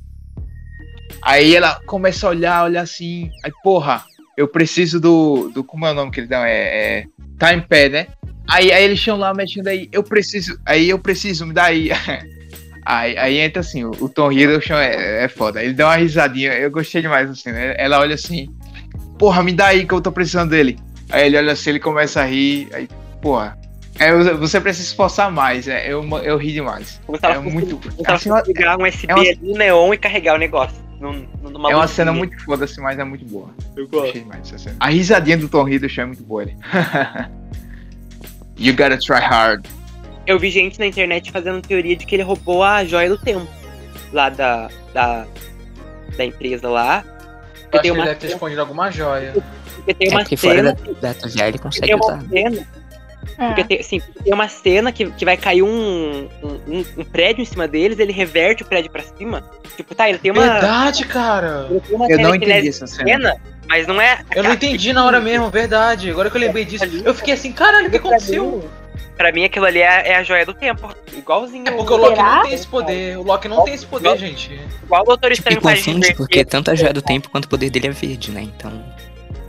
[SPEAKER 2] Aí ela começa a olhar, olhar assim. Aí, porra, eu preciso do. do como é o nome que eles dão? É. é time pad, né? Aí, aí eles estão lá mexendo aí, eu preciso. Aí eu preciso, me dá aí. Aí, aí entra assim, o, o Tom Hiddleston é, é foda. Ele dá uma risadinha, eu gostei demais assim, né? Ela olha assim, porra, me dá aí que eu tô precisando dele. Aí ele olha assim, ele começa a rir, aí, porra. Aí você- você precisa se esforçar mais, é, eu, eu ri demais.
[SPEAKER 4] Ela
[SPEAKER 2] É muito.
[SPEAKER 4] ela
[SPEAKER 2] assim,
[SPEAKER 4] ligar um USB
[SPEAKER 2] é uma-
[SPEAKER 4] ali neon e carregar o negócio. Num, numa
[SPEAKER 2] É uma cena muito foda assim, mas é muito boa.
[SPEAKER 4] Eu gosto.
[SPEAKER 2] A risadinha do Tom Hiddleston é muito boa ali. you gotta try hard.
[SPEAKER 4] Eu vi gente na internet fazendo teoria de que ele roubou a joia do tempo. lá da, da, da empresa lá.
[SPEAKER 3] Eu acho que ele deve ter escondido alguma joia.
[SPEAKER 4] Porque tem
[SPEAKER 5] É
[SPEAKER 4] uma
[SPEAKER 5] fora
[SPEAKER 4] cena.
[SPEAKER 5] da, da TVA ele consegue
[SPEAKER 4] Tem uma
[SPEAKER 5] usar.
[SPEAKER 4] cena.
[SPEAKER 1] É.
[SPEAKER 4] Porque tem, assim, tem uma cena que, que vai cair um, um, um prédio em cima deles, ele reverte o prédio pra cima. Tipo, tá, ele tem uma.
[SPEAKER 3] Verdade, cara.
[SPEAKER 2] Eu não
[SPEAKER 4] telecinese
[SPEAKER 2] entendi essa cena.
[SPEAKER 4] pequena, mas não é.
[SPEAKER 3] Eu não entendi na hora mesmo, verdade. Agora que eu lembrei disso, eu fiquei assim, caralho, o que aconteceu?
[SPEAKER 4] Pra mim, aquilo ali é, é a joia do tempo. Igualzinho.
[SPEAKER 3] É porque o Loki
[SPEAKER 1] Será?
[SPEAKER 3] não tem esse poder. O Loki não tem esse poder, gente.
[SPEAKER 4] Igual o Doutor
[SPEAKER 5] Tipo,
[SPEAKER 4] Estranho faz de
[SPEAKER 5] confunde porque tanto a joia do tempo quanto o poder dele é verde, né? Então.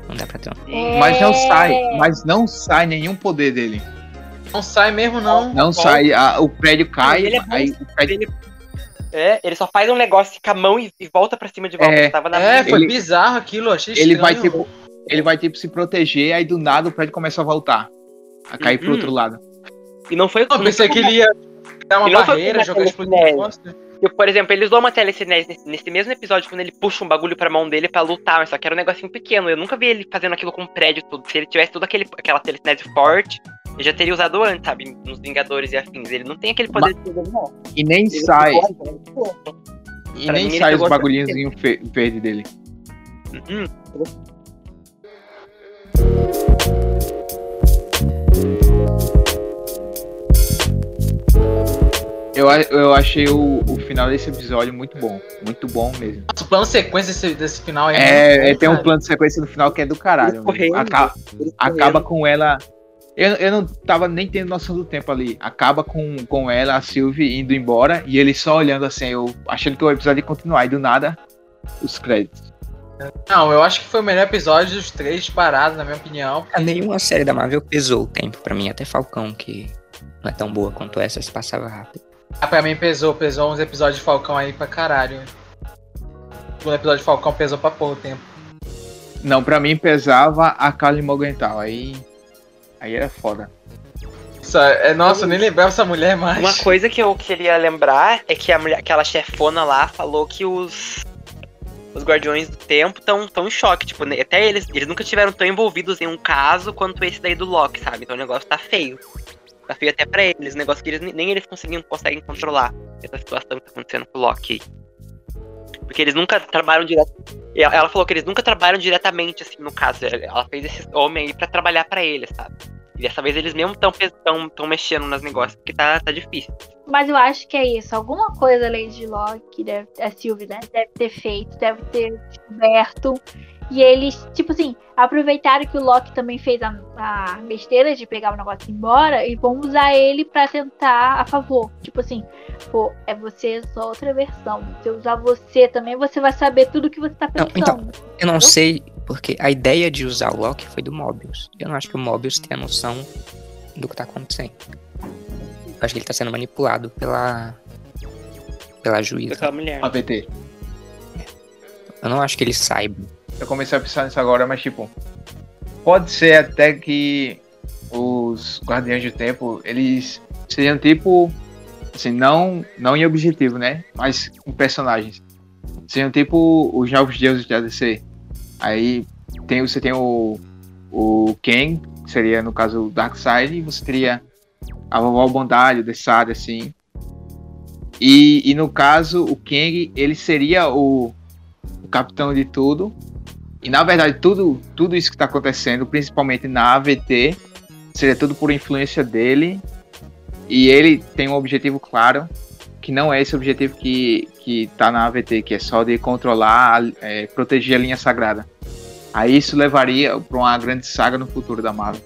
[SPEAKER 5] Não dá pra ter um.
[SPEAKER 2] Mas não
[SPEAKER 1] É.
[SPEAKER 2] sai, mas não sai nenhum poder dele.
[SPEAKER 3] Não sai mesmo, não.
[SPEAKER 2] Não sai, a- o prédio cai,
[SPEAKER 4] Ele é bom.
[SPEAKER 2] aí o prédio
[SPEAKER 4] Ele, é, ele só faz um negócio com a mão e, e volta pra cima de volta.
[SPEAKER 2] É.
[SPEAKER 4] Tava na
[SPEAKER 3] É, foi
[SPEAKER 2] Ele-
[SPEAKER 3] bizarro aquilo, achei
[SPEAKER 2] ele vai tipo, ele vai tipo se proteger, aí do nada o prédio começa a voltar, a cair pro
[SPEAKER 4] Uhum.
[SPEAKER 2] outro lado.
[SPEAKER 4] E não foi
[SPEAKER 3] Não, eu pensei que ele ia criar uma
[SPEAKER 4] Ele
[SPEAKER 3] barreira, jogar explodir
[SPEAKER 4] telecinese. Por exemplo, ele usou uma telecinese nesse, nesse mesmo episódio, quando ele puxa um bagulho pra mão dele pra lutar, mas só que era um negocinho pequeno. Eu nunca vi ele fazendo aquilo com um prédio tudo. Se ele tivesse toda aquela telecinese forte, ele já teria usado antes, sabe? Nos Vingadores e afins. Ele não tem aquele poder de poder, não.
[SPEAKER 2] E nem
[SPEAKER 4] Ele
[SPEAKER 2] sai, e
[SPEAKER 4] pra
[SPEAKER 2] nem
[SPEAKER 4] mim
[SPEAKER 2] sai os bagulhinhos fe- verde dele.
[SPEAKER 4] Hum,
[SPEAKER 2] Eu, a- eu achei o, o final desse episódio muito bom, muito bom mesmo.
[SPEAKER 3] O plano sequência desse, desse final é.
[SPEAKER 2] É,
[SPEAKER 3] muito bom,
[SPEAKER 2] tem um plano de sequência no final que é do caralho.
[SPEAKER 4] Correndo.
[SPEAKER 2] acaba
[SPEAKER 4] correram.
[SPEAKER 2] com ela. Eu, eu não tava nem tendo noção do tempo ali. Acaba com, com ela, a Sylvie, indo embora e ele só olhando assim, eu achando que o episódio ia continuar. E do nada, os créditos.
[SPEAKER 3] Não, eu acho que foi o melhor episódio dos três disparados, na minha opinião.
[SPEAKER 5] Ah, Nenhuma série da Marvel pesou o tempo pra mim, até Falcão, que não é tão boa quanto essa, se passava rápido.
[SPEAKER 3] Ah, pra mim pesou, pesou uns episódios de Falcão aí pra caralho. O segundo episódio de Falcão pesou pra porra o tempo.
[SPEAKER 2] Não, pra mim pesava a Kali Morgenthau. Aí. Aí era foda.
[SPEAKER 3] Isso, é, nossa, eu nem lembrava essa mulher mais.
[SPEAKER 4] Uma coisa que eu queria lembrar é que a mulher, aquela chefona lá falou que os os Guardiões do Tempo estão tão em choque, tipo, né, até eles, eles nunca tiveram tão envolvidos em um caso quanto esse daí do Loki, sabe? Então o negócio tá feio. Tá até pra eles, negócio que eles nem- eles conseguiam, conseguem controlar essa situação que tá acontecendo com o Loki. Porque eles nunca trabalham direto. Ela falou que eles nunca trabalham diretamente, assim, no caso. Ela fez esse homem aí pra trabalhar pra eles, sabe? E dessa vez eles mesmo estão tão, tão mexendo nos negócios, porque tá, tá difícil.
[SPEAKER 1] Mas eu acho que é isso. Alguma coisa além de Loki, deve, a Sylvie, né? Deve ter feito, deve ter descoberto. E eles, tipo assim, aproveitaram que o Loki também fez a, a besteira de pegar o negócio e ir embora e vão usar ele pra tentar a favor. Tipo assim, pô, é você só outra versão. Se eu usar você também, você vai saber tudo que você tá
[SPEAKER 5] Não,
[SPEAKER 1] pensando.
[SPEAKER 5] então, Eu não sei, porque a ideia de usar o Loki foi do Mobius. Eu não acho que o Mobius tenha noção do que tá acontecendo. Eu acho que ele tá sendo manipulado pela. pela juíza.
[SPEAKER 4] Daquela mulher.
[SPEAKER 2] AVT.
[SPEAKER 5] Eu não acho que ele saiba.
[SPEAKER 2] Eu comecei a pensar nisso agora, mas tipo. Pode ser até que os Guardiões do Tempo, eles sejam tipo. Assim, não, não em objetivo, né? Mas com personagens. Sejam tipo os novos deuses da DC. Aí tem, você tem o. O Ken, que seria no caso o Darkseid, e você teria a Vovó Bondade, o Desade, assim. E, e no caso, o Kang, ele seria o, o capitão de tudo. E na verdade, tudo, tudo isso que está acontecendo, principalmente na AVT, seria tudo por influência dele. E ele tem um objetivo claro, que não é esse objetivo que, que tá na AVT, que é só de controlar, é, proteger a linha sagrada. Aí isso levaria para uma grande saga no futuro da Marvel.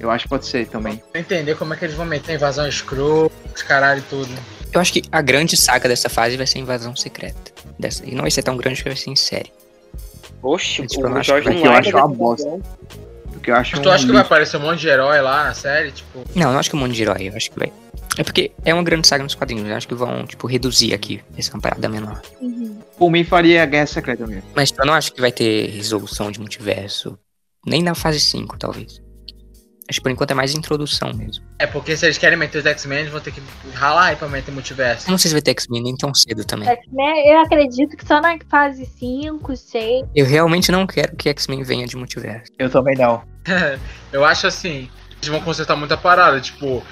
[SPEAKER 2] Eu acho que pode ser também.
[SPEAKER 3] Pra entender como é que eles vão meter a invasão escroto, os caralho e tudo.
[SPEAKER 5] Eu acho que a grande saga dessa fase vai ser a invasão secreta. Dessa, e não vai ser tão grande que vai ser em série.
[SPEAKER 4] Oxe,
[SPEAKER 5] Tipo, eu
[SPEAKER 4] o
[SPEAKER 5] acho
[SPEAKER 4] Jorge não
[SPEAKER 2] vai- eu
[SPEAKER 4] é
[SPEAKER 2] acho uma bosta. Porque eu acho
[SPEAKER 3] Mas
[SPEAKER 2] um
[SPEAKER 3] tu acha que vai aparecer um monte de herói lá na série? Tipo,
[SPEAKER 5] Não, eu não acho que é um monte de herói. Eu acho que vai. É porque é uma grande saga nos quadrinhos. Eu acho que vão, tipo, reduzir aqui. Essa é uma parada menor.
[SPEAKER 1] Uhum.
[SPEAKER 2] Por mim faria a Guerra Secreta mesmo.
[SPEAKER 5] Mas eu não acho que vai ter resolução de multiverso. Nem na fase 5, talvez. Acho que por enquanto é mais introdução mesmo.
[SPEAKER 3] é porque se eles querem meter os X-Men, eles vão ter que ralar aí pra meter multiverso.
[SPEAKER 5] Eu não sei se vai ter X-Men nem tão cedo também.
[SPEAKER 1] X-Men, Eu acredito que só na fase 5, 6.
[SPEAKER 5] Eu realmente não quero que X-Men venha de multiverso.
[SPEAKER 2] Eu também não.
[SPEAKER 3] Eu acho assim, Eles vão consertar muita parada, tipo,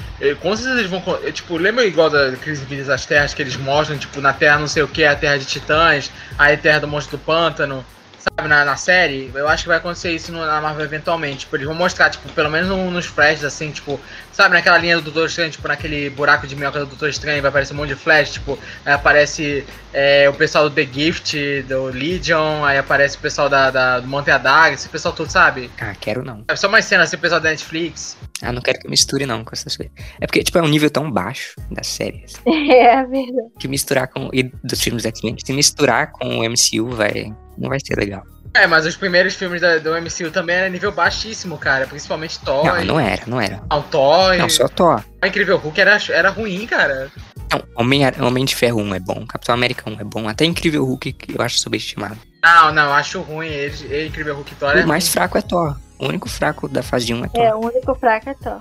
[SPEAKER 3] com certeza eles vão. Tipo, lembra igual da Crise Infinitas das Terras que eles mostram, tipo, na Terra não sei o que, a Terra de Titãs, aí a Terra do Monstro do Pântano, sabe, na, na série? Eu acho que vai acontecer isso no- na Marvel eventualmente. Tipo, eles vão mostrar, tipo, pelo menos no- nos flashes, assim, tipo, sabe, naquela linha do Doutor Estranho, tipo, naquele buraco de minhoca do Doutor Estranho, vai aparecer um monte de flash, tipo, aí aparece é, o pessoal do The Gift, do Legion, aí aparece o pessoal da, da- do Monte Adaga, esse pessoal todo, sabe?
[SPEAKER 5] Ah, quero não.
[SPEAKER 3] Sabe, Só mais cenas, assim, o pessoal da Netflix.
[SPEAKER 5] Ah, não quero que misture não com essas coisas. É porque, tipo, é um nível tão baixo das séries
[SPEAKER 1] É verdade.
[SPEAKER 5] que misturar com. E dos filmes X-Men, se misturar com o MCU vai. Não vai ser legal.
[SPEAKER 3] É, mas os primeiros filmes da- do MCU também eram nível baixíssimo, cara. Principalmente Thor.
[SPEAKER 5] Não,
[SPEAKER 3] e-
[SPEAKER 5] não era, não era.
[SPEAKER 3] Não, Thor
[SPEAKER 5] Não,
[SPEAKER 3] e
[SPEAKER 5] só Thor.
[SPEAKER 3] o Incrível Hulk era, era ruim, cara.
[SPEAKER 5] Não, Homem, Homem de Ferro 1 é bom, Capitão América 1 é bom, até Incrível Hulk que eu acho subestimado.
[SPEAKER 3] Não, não, acho ruim. Ele, ele Incrível Hulk e Thor é
[SPEAKER 5] O mais
[SPEAKER 3] ruim.
[SPEAKER 5] fraco é Thor. O único fraco da fase de 1 é Thor.
[SPEAKER 1] É, o único fraco é Thor.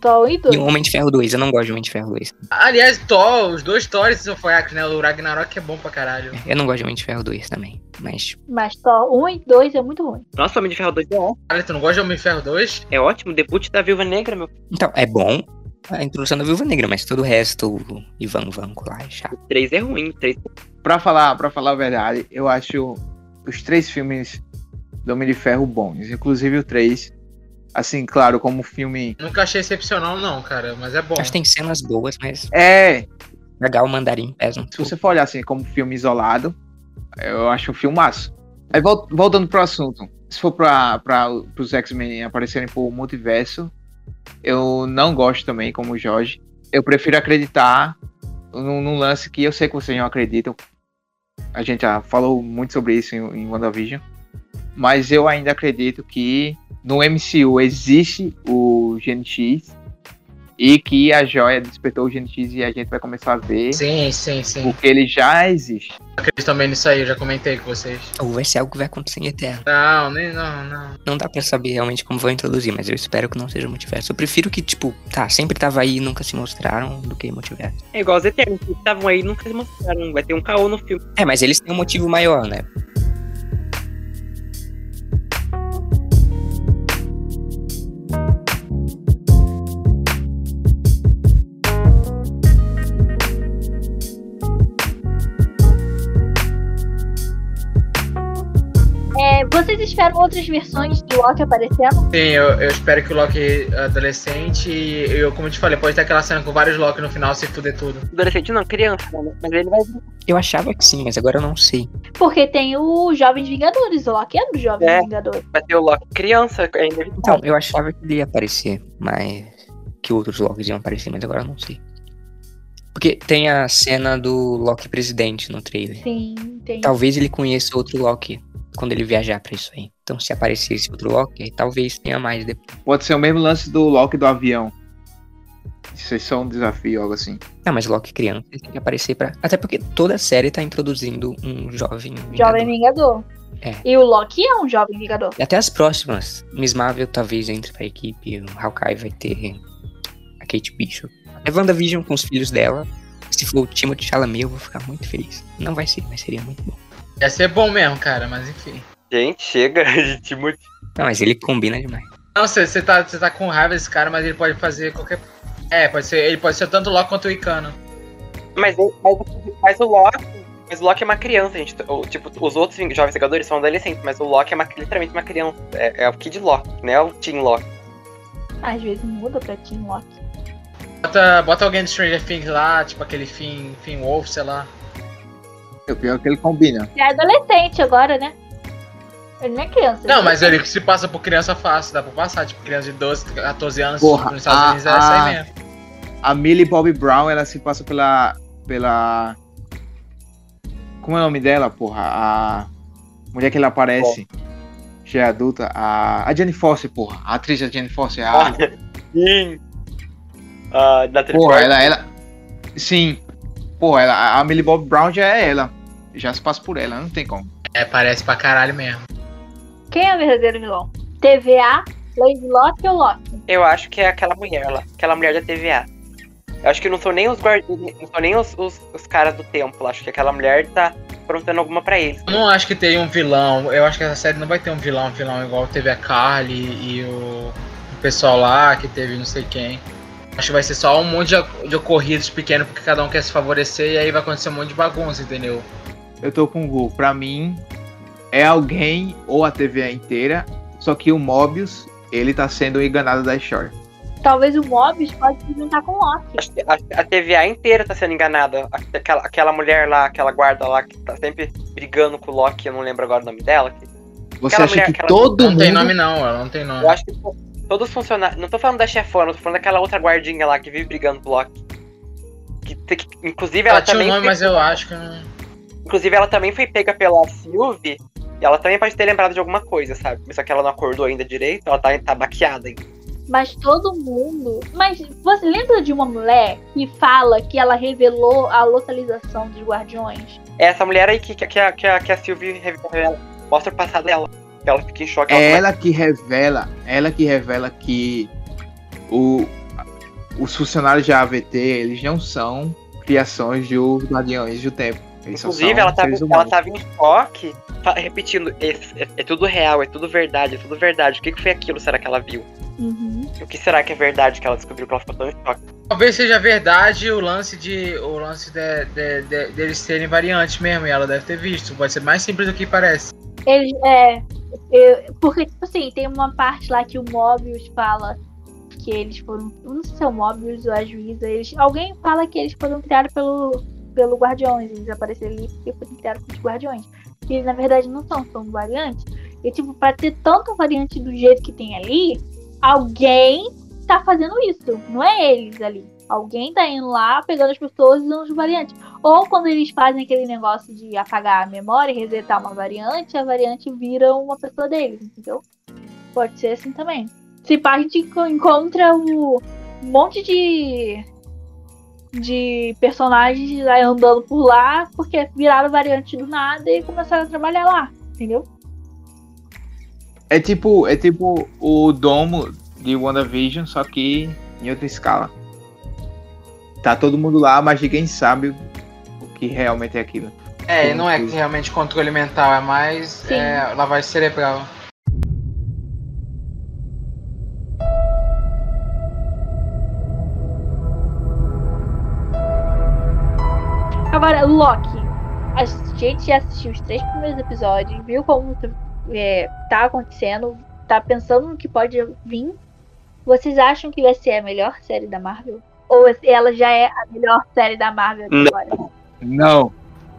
[SPEAKER 1] Thor e dois.
[SPEAKER 5] E o Homem de Ferro 2, eu não gosto de Homem de Ferro 2.
[SPEAKER 3] Aliás, Thor, os dois Thors são fracos, né? O Ragnarok é bom pra caralho.
[SPEAKER 5] Eu não gosto de Homem de Ferro 2 também. Mas
[SPEAKER 1] Mas Thor 1 e 2 é muito ruim.
[SPEAKER 4] Nossa, Homem de Ferro 2 é ótimo.
[SPEAKER 3] Olha, tu não gosta de Homem de Ferro 2?
[SPEAKER 4] É ótimo. Debut da Viúva Negra, meu.
[SPEAKER 5] Então, é bom a introdução da Viúva Negra, mas todo o resto, o Ivan Vanco lá, é chato.
[SPEAKER 4] O 3 é ruim. O 3
[SPEAKER 2] Pra falar, pra falar a verdade, eu acho os três filmes do Homem de Ferro bons. Inclusive o 3. Assim, claro, como filme.
[SPEAKER 3] Nunca achei excepcional, não, cara. Mas é bom.
[SPEAKER 5] Acho que tem cenas boas, mas
[SPEAKER 2] É,
[SPEAKER 5] legal o mandarim pesa um
[SPEAKER 2] se você for olhar assim como filme isolado, eu acho um filmaço. Aí vol- voltando pro assunto, se for pra, pra os X-Men aparecerem por multiverso, eu não gosto também, como o Jorge. Eu prefiro acreditar num, num lance que eu sei que vocês não acreditam. A gente já falou muito sobre isso em, em WandaVision. Mas eu ainda acredito que no MCU existe o Gen X e que a joia despertou o Gen X e a gente vai começar a ver
[SPEAKER 3] Sim, sim, sim.
[SPEAKER 2] porque ele já existe.
[SPEAKER 3] Acredito também nisso aí, eu já comentei com vocês.
[SPEAKER 5] Ou vai ser algo que vai acontecer em Eterno.
[SPEAKER 3] Não, nem não, não.
[SPEAKER 5] Não dá pra saber realmente como vão introduzir, mas eu espero que não seja multiverso. Eu prefiro que, tipo, tá, sempre tava aí e nunca se mostraram do que multiverso.
[SPEAKER 4] é igual os Eternos. que estavam aí e nunca se mostraram. Vai ter um caô no filme.
[SPEAKER 5] É, mas eles têm um motivo maior, né?
[SPEAKER 1] É, vocês esperam outras versões de Loki aparecendo?
[SPEAKER 3] Sim, eu, eu espero que o Loki adolescente, eu, como eu te falei, pode ter aquela cena com vários Loki no final se fuder tudo.
[SPEAKER 4] Adolescente não, criança, né? Mas ele vai
[SPEAKER 5] Eu achava que sim, mas agora eu não sei.
[SPEAKER 1] Porque tem o Jovens Vingadores, o Loki é do Jovens
[SPEAKER 4] É.
[SPEAKER 1] Vingadores.
[SPEAKER 4] vai ter o Loki criança ainda.
[SPEAKER 5] Então, eu achava que ele ia aparecer, mas. Que outros Locks iam aparecer, mas agora eu não sei. Porque tem a cena do Loki presidente no trailer.
[SPEAKER 1] Sim, tem.
[SPEAKER 5] Talvez ele conheça outro Loki quando ele viajar pra isso aí. Então, se aparecer esse outro Loki, talvez tenha mais depois.
[SPEAKER 2] Pode ser o mesmo lance do Loki do avião. Isso é só um desafio, algo assim.
[SPEAKER 5] Não, mas Loki criança tem que aparecer pra. Até porque toda série tá introduzindo um jovem.
[SPEAKER 1] Jovem
[SPEAKER 5] Vingador.
[SPEAKER 1] Vingador.
[SPEAKER 5] É.
[SPEAKER 1] E o Loki é um Jovem Vingador.
[SPEAKER 5] E até as próximas. Miss Marvel talvez entre pra equipe. O Hawkeye vai ter a Kate Bishop. A WandaVision com os filhos dela. Se for o Timothée Chalamet, eu vou ficar muito feliz. Não vai ser, mas seria muito bom.
[SPEAKER 3] Ia ser bom mesmo, cara, mas enfim.
[SPEAKER 4] Gente, chega de Timothy.
[SPEAKER 5] Não, mas ele combina demais.
[SPEAKER 3] Não, você você tá, você tá com raiva desse cara, mas ele pode fazer qualquer. É, pode ser. Ele pode ser tanto o Loki quanto o Icano.
[SPEAKER 4] Mas, mas, mas o Loki. Mas o Loki é uma criança, gente. O, tipo, os outros jovens Vingadores são adolescentes, mas o Loki é uma- literalmente uma criança. É, é o Kid Loki, não é o Teen Loki.
[SPEAKER 1] Às vezes muda pra Team Loki.
[SPEAKER 3] Bota, bota alguém do Stranger Things lá, tipo aquele Finn, Finn Wolf, sei lá.
[SPEAKER 2] O pior é que ele combina.
[SPEAKER 1] É adolescente agora, né? Ele não é criança.
[SPEAKER 3] Não,
[SPEAKER 1] ele
[SPEAKER 3] mas
[SPEAKER 1] é
[SPEAKER 3] ele se passa por criança fácil, dá pra passar. Tipo, criança de 12, 14 anos
[SPEAKER 2] Porra,
[SPEAKER 3] nos Estados
[SPEAKER 2] a-
[SPEAKER 3] Unidos é isso aí mesmo.
[SPEAKER 2] A Millie Bobby Brown, ela se passa pela. pela. Como é o nome dela, porra? A mulher que ela aparece. Já é adulta. A, a Jenny Foster, porra. A atriz da Jenny Foster. A,
[SPEAKER 4] Sim. Ah, da
[SPEAKER 2] porra, ela, ela. Sim. Porra, ela, a Millie Bobby Brown já é ela. Já se passa por ela, não tem como.
[SPEAKER 3] É, parece pra caralho mesmo.
[SPEAKER 1] Quem é o verdadeiro vilão? TVA, Lady Loki ou Loki?
[SPEAKER 4] Eu acho que é aquela mulher lá, aquela mulher da TVA. Eu acho que não são nem os guard... não são nem os, os, os caras do templo. Acho que aquela mulher tá aprontando alguma pra eles.
[SPEAKER 3] Eu não acho que tem um vilão. Eu acho que essa série não vai ter um vilão, vilão igual teve a Carly e o pessoal lá, que teve não sei quem. Acho que vai ser só um monte de, de ocorridos pequenos, porque cada um quer se favorecer e aí vai acontecer um monte de bagunça, entendeu?
[SPEAKER 2] Eu tô com o Gu. Pra mim, é alguém ou a TVA inteira, só que o Mobius, ele tá sendo enganado da história.
[SPEAKER 1] Talvez o Mobius pode se juntar com o Loki.
[SPEAKER 4] Que A, a TVA inteira tá sendo enganada. Aquela, aquela mulher lá, aquela guarda lá, que tá sempre brigando com o Loki, eu não lembro agora o nome dela. que-
[SPEAKER 2] Você
[SPEAKER 4] Aquela
[SPEAKER 2] acha
[SPEAKER 4] mulher-
[SPEAKER 2] que todo
[SPEAKER 3] Não
[SPEAKER 2] mundo.
[SPEAKER 3] tem nome não, ela não tem nome.
[SPEAKER 4] Eu acho que todos os funcionários. Não tô falando da chefona, tô falando daquela outra guardinha lá que vive brigando com o Loki. Que, que- inclusive ela,
[SPEAKER 3] Ela tinha um
[SPEAKER 4] também.
[SPEAKER 3] nome, mas eu acho que não.
[SPEAKER 4] Inclusive ela também foi pega pela Sylvie. E ela também pode ter lembrado de alguma coisa, sabe? Só que ela não acordou ainda direito, ela tá, tá baqueada ainda.
[SPEAKER 1] Mas todo mundo. Mas você lembra de uma mulher que fala que ela revelou a localização dos guardiões?
[SPEAKER 4] É essa mulher aí que, que, que, a, que, a, que a Sylvie revela, mostra o passado dela. Ela fica em choque.
[SPEAKER 2] É
[SPEAKER 4] ela
[SPEAKER 2] ela que revela, ela que revela que o, os funcionários da AVT, eles não são criações dos Guardiões do Tempo.
[SPEAKER 4] Inclusive, ela tava, ela tava em choque, fa- repetindo, é, é- é tudo real, é tudo verdade, é tudo verdade. O que, que foi aquilo, será que ela viu?
[SPEAKER 1] Uhum.
[SPEAKER 4] O que será que é verdade que ela descobriu que ela ficou tão em choque?
[SPEAKER 3] Talvez seja verdade o lance de. o lance de, de- de- deles serem variantes mesmo, e ela deve ter visto. Pode ser mais simples do que parece.
[SPEAKER 1] Eles, é, eu- porque, tipo assim, tem uma parte lá que o Mobius fala que eles foram. Não sei se é o Mobius ou a juíza. Eles, alguém fala que eles foram criados pelo, pelo Guardiões. Eles apareceram ali porque foram criados pelos Guardiões. E eles, na verdade, não são, são variantes. E, tipo, pra ter tanta variante do jeito que tem ali, alguém tá fazendo isso. Não é eles ali. Alguém tá indo lá, pegando as pessoas e usando os variantes. Ou quando eles fazem aquele negócio de apagar a memória e resetar uma variante, a variante vira uma pessoa deles, entendeu? Pode ser assim também. Se pá, a gente enco- encontra o- um monte de. De personagens aí andando por lá, porque viraram variante do nada e começaram a trabalhar lá, entendeu?
[SPEAKER 2] É tipo, é tipo o domo de WandaVision, só que em outra escala. Tá todo mundo lá, mas ninguém sabe o que realmente é aquilo.
[SPEAKER 3] É,
[SPEAKER 2] Sim,
[SPEAKER 3] não é
[SPEAKER 2] sim.
[SPEAKER 3] realmente controle mental, é mais é, lavagem cerebral.
[SPEAKER 1] Agora, Loki. A gente já assistiu os três primeiros episódios, viu como é, tá acontecendo, tá pensando no que pode vir. Vocês acham que vai ser a melhor série da Marvel? Ou ela já é a melhor série da Marvel agora?
[SPEAKER 2] Não.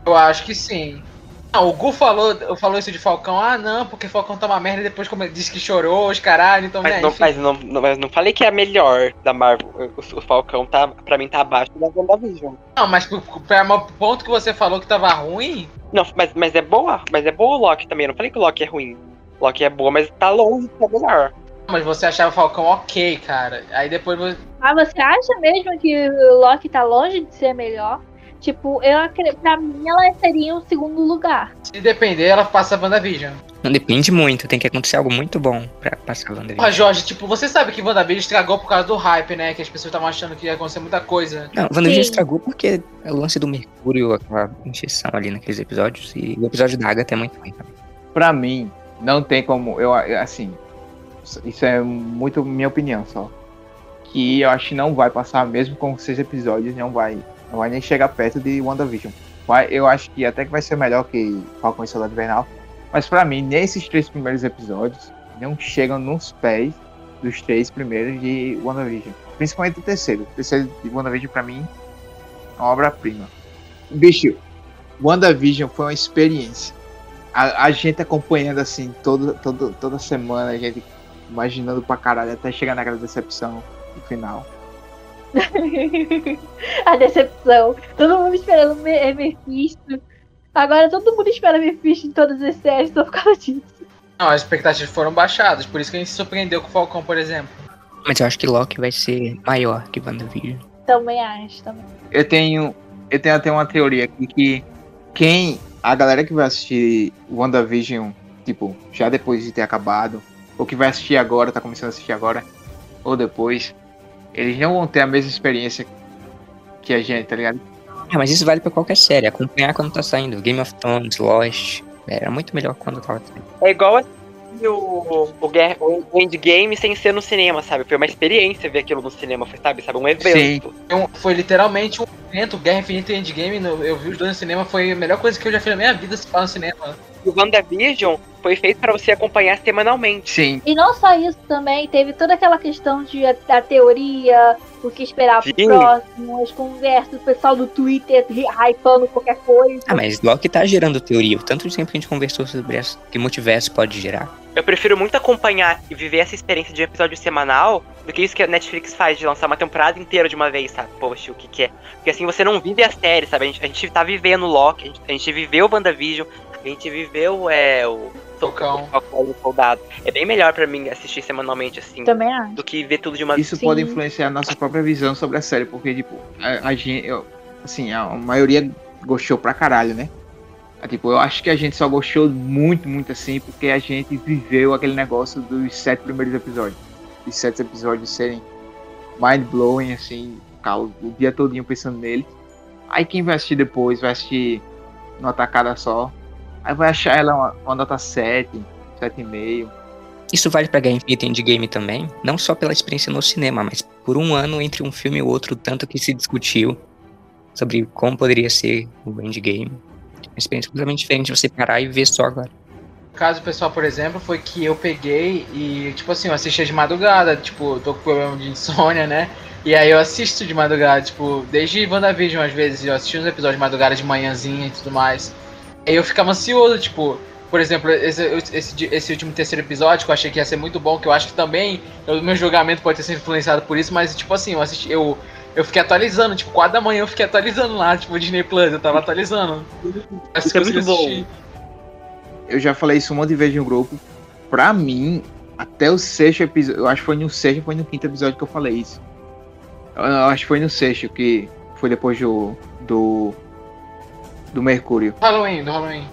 [SPEAKER 3] Eu acho que sim. Não, o Gu falou, falou isso de Falcão, ah não, porque Falcão tá uma merda e depois como ele disse que chorou, os caralho, então
[SPEAKER 4] Mas,
[SPEAKER 3] né,
[SPEAKER 4] não,
[SPEAKER 3] enfim.
[SPEAKER 4] mas, não, não- mas não falei que é a melhor da Marvel. O, o Falcão tá, pra mim tá abaixo da WandaVision.
[SPEAKER 3] Não, mas pro, pro, pro ponto que você falou que tava ruim,
[SPEAKER 4] Não, mas, mas é boa. Mas é boa o Loki também. Eu não falei que o Loki é ruim. O Loki é boa, mas tá longe de ser melhor.
[SPEAKER 3] mas você achava o Falcão ok, cara. Aí depois você.
[SPEAKER 1] Ah, você acha mesmo que o Loki tá longe de ser melhor? Tipo, eu acredito, pra mim ela seria o segundo lugar.
[SPEAKER 3] Se depender, ela passa a WandaVision.
[SPEAKER 5] Não depende muito, tem que acontecer algo muito bom pra passar a
[SPEAKER 3] Porra,
[SPEAKER 5] WandaVision.
[SPEAKER 3] Jorge, tipo, você sabe que WandaVision estragou por causa do hype, né? Que as pessoas estavam achando que ia acontecer muita coisa.
[SPEAKER 5] Não, WandaVision
[SPEAKER 1] Sim.
[SPEAKER 5] estragou porque é o lance do Mercúrio, aquela injeção ali naqueles episódios, e o episódio da Agatha é muito ruim também.
[SPEAKER 2] Pra mim, não tem como. Eu, assim. Isso é muito minha opinião só. Que eu acho que não vai passar, mesmo com seis episódios, não vai. Não vai nem chegar perto de WandaVision. Vai, eu acho que até que vai ser melhor que Falcão e Soldado Invernal. Mas pra mim, nesses três primeiros episódios, não chegam nos pés dos três primeiros de WandaVision. Principalmente o terceiro. O terceiro de WandaVision, pra mim, é uma obra-prima. Bicho, WandaVision foi uma experiência. A, a gente acompanhando assim, todo, todo, toda semana, a gente imaginando pra caralho até chegar naquela decepção no final.
[SPEAKER 1] a decepção. Todo mundo esperando Me- Mephisto. Agora todo mundo espera Mephisto em todas as séries só por causa disso.
[SPEAKER 3] Não, as expectativas foram baixadas, por isso que a gente se surpreendeu com o Falcão, por exemplo.
[SPEAKER 5] Mas eu acho que Loki vai ser maior que WandaVision.
[SPEAKER 1] Também acho, também.
[SPEAKER 2] Eu tenho, eu tenho até uma teoria aqui que quem, a galera que vai assistir WandaVision, tipo, já depois de ter acabado, ou que vai assistir agora, tá começando a assistir agora, ou depois, eles não vão ter a mesma experiência que a gente, tá ligado?
[SPEAKER 5] Ah, mas isso vale pra qualquer série, acompanhar quando tá saindo. Game of Thrones, Lost, era muito melhor quando tava saindo.
[SPEAKER 4] É igual, vi o, o, Guerra- o Endgame sem ser no cinema, sabe? Foi uma experiência ver aquilo no cinema, foi, sabe? Sabe, um evento.
[SPEAKER 3] Então, foi literalmente um evento, Guerra Infinita e Endgame. no- Eu vi os dois no cinema, foi a melhor coisa que eu já fiz na minha vida se falar no cinema.
[SPEAKER 4] O WandaVision foi feito pra você acompanhar semanalmente.
[SPEAKER 2] Sim.
[SPEAKER 1] E não só isso também, teve toda aquela questão de a, da teoria, o que esperar pro próximo, as conversas, o pessoal do Twitter hypando qualquer coisa.
[SPEAKER 5] Ah, mas Loki tá gerando teoria. O tanto de tempo que a gente conversou sobre essa, que multiverso pode gerar.
[SPEAKER 4] Eu prefiro muito acompanhar e viver essa experiência de um episódio semanal do que isso que a Netflix faz, de lançar uma temporada inteira de uma vez, sabe? Poxa, o que que é? Porque assim você não vive a série, sabe? A gente, a gente tá vivendo Loki, a gente, a gente viveu o WandaVision, a gente viveu é, o
[SPEAKER 3] Falcão.
[SPEAKER 4] o Falcão e o Soldado. É bem melhor pra mim assistir semanalmente, assim,
[SPEAKER 1] Também acho.
[SPEAKER 4] do que ver tudo de uma vez.
[SPEAKER 2] Isso
[SPEAKER 1] Sim.
[SPEAKER 2] pode influenciar a nossa própria visão sobre a série, porque, tipo, a, a gente, eu- assim, a maioria gostou pra caralho, né? Ah, Tipo, eu acho que a gente só gostou muito, muito assim, porque a gente viveu aquele negócio dos sete primeiros episódios. Os sete episódios serem mind-blowing, assim, o dia todinho pensando nele. Aí quem vai assistir depois, vai assistir numa tacada só. Aí vai achar ela uma, uma nota 7, 7,5.
[SPEAKER 5] Isso vale pra Guerra Infinita e Endgame também, não só pela experiência no cinema, mas por um ano entre um filme e outro, tanto que se discutiu sobre como poderia ser o Endgame. Uma experiência completamente diferente de você parar e ver só agora.
[SPEAKER 3] O caso pessoal, por exemplo, foi que eu peguei e, tipo assim, eu assistia de madrugada, tipo, eu tô com problema de insônia, né? E aí eu assisto de madrugada, tipo, desde WandaVision às vezes, eu assisti uns episódios de madrugada de manhãzinha e tudo mais. Aí eu ficava ansioso, tipo, por exemplo, esse, esse, esse último terceiro episódio que eu achei que ia ser muito bom, que eu acho que também o meu julgamento pode ter sido influenciado por isso, mas tipo assim, eu assisti, eu, eu fiquei atualizando, tipo, 4 da manhã eu fiquei atualizando lá, tipo, o Disney Plus, eu tava atualizando.
[SPEAKER 4] Isso é muito bom.
[SPEAKER 2] eu já falei isso um monte de vezes no grupo. Pra mim, até o sexto episódio, eu acho que foi no sexto, foi no quinto episódio que eu falei isso. Eu, eu acho que foi no sexto, que foi depois do. do. Do Mercúrio.
[SPEAKER 3] Halloween, do Halloween.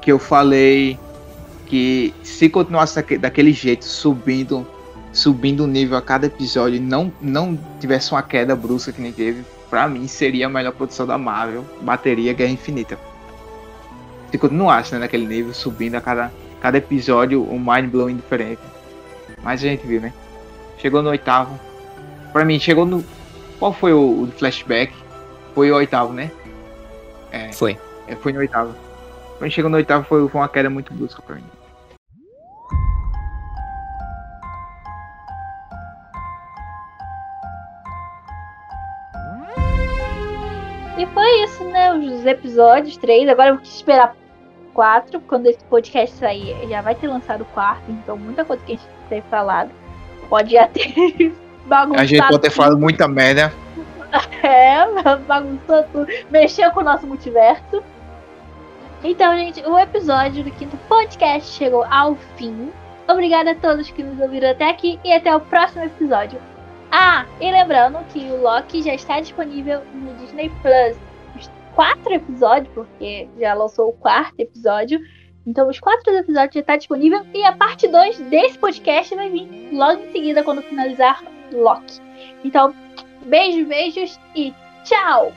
[SPEAKER 2] Que eu falei que se continuasse daque- daquele jeito, subindo. Subindo o nível a cada episódio e não, não tivesse uma queda brusca que nem teve, pra mim seria a melhor produção da Marvel. Bateria Guerra Infinita. Se continuasse né, naquele nível, subindo a cada, cada episódio, um mind blowing diferente. Mas a gente viu, né? Chegou no oitavo. Pra mim, chegou no. Qual foi o, o flashback? Foi o oitavo, né?
[SPEAKER 5] Foi.
[SPEAKER 2] É, foi no oitavo. Quando chegou no oitavo foi, foi uma queda muito brusca pra mim.
[SPEAKER 1] E foi isso, né? Os episódios, três. Agora eu vou esperar quatro. Quando esse podcast sair, já vai ter lançado o quarto. Então, muita coisa que a gente tem falado pode já ter bagunçado.
[SPEAKER 2] A gente pode ter falado muita merda.
[SPEAKER 1] É, bagunçou tudo. Mexeu com o nosso multiverso. Então, gente, o episódio do quinto podcast chegou ao fim. Obrigada a todos que nos ouviram até aqui e até o próximo episódio. Ah, e lembrando que o Loki já está disponível no Disney Plus. Os quatro episódios, porque já lançou o quarto episódio. Então, os quatro episódios já está disponível. E a parte 2 desse podcast vai vir logo em seguida, quando finalizar Loki. Então, beijos, beijos e tchau!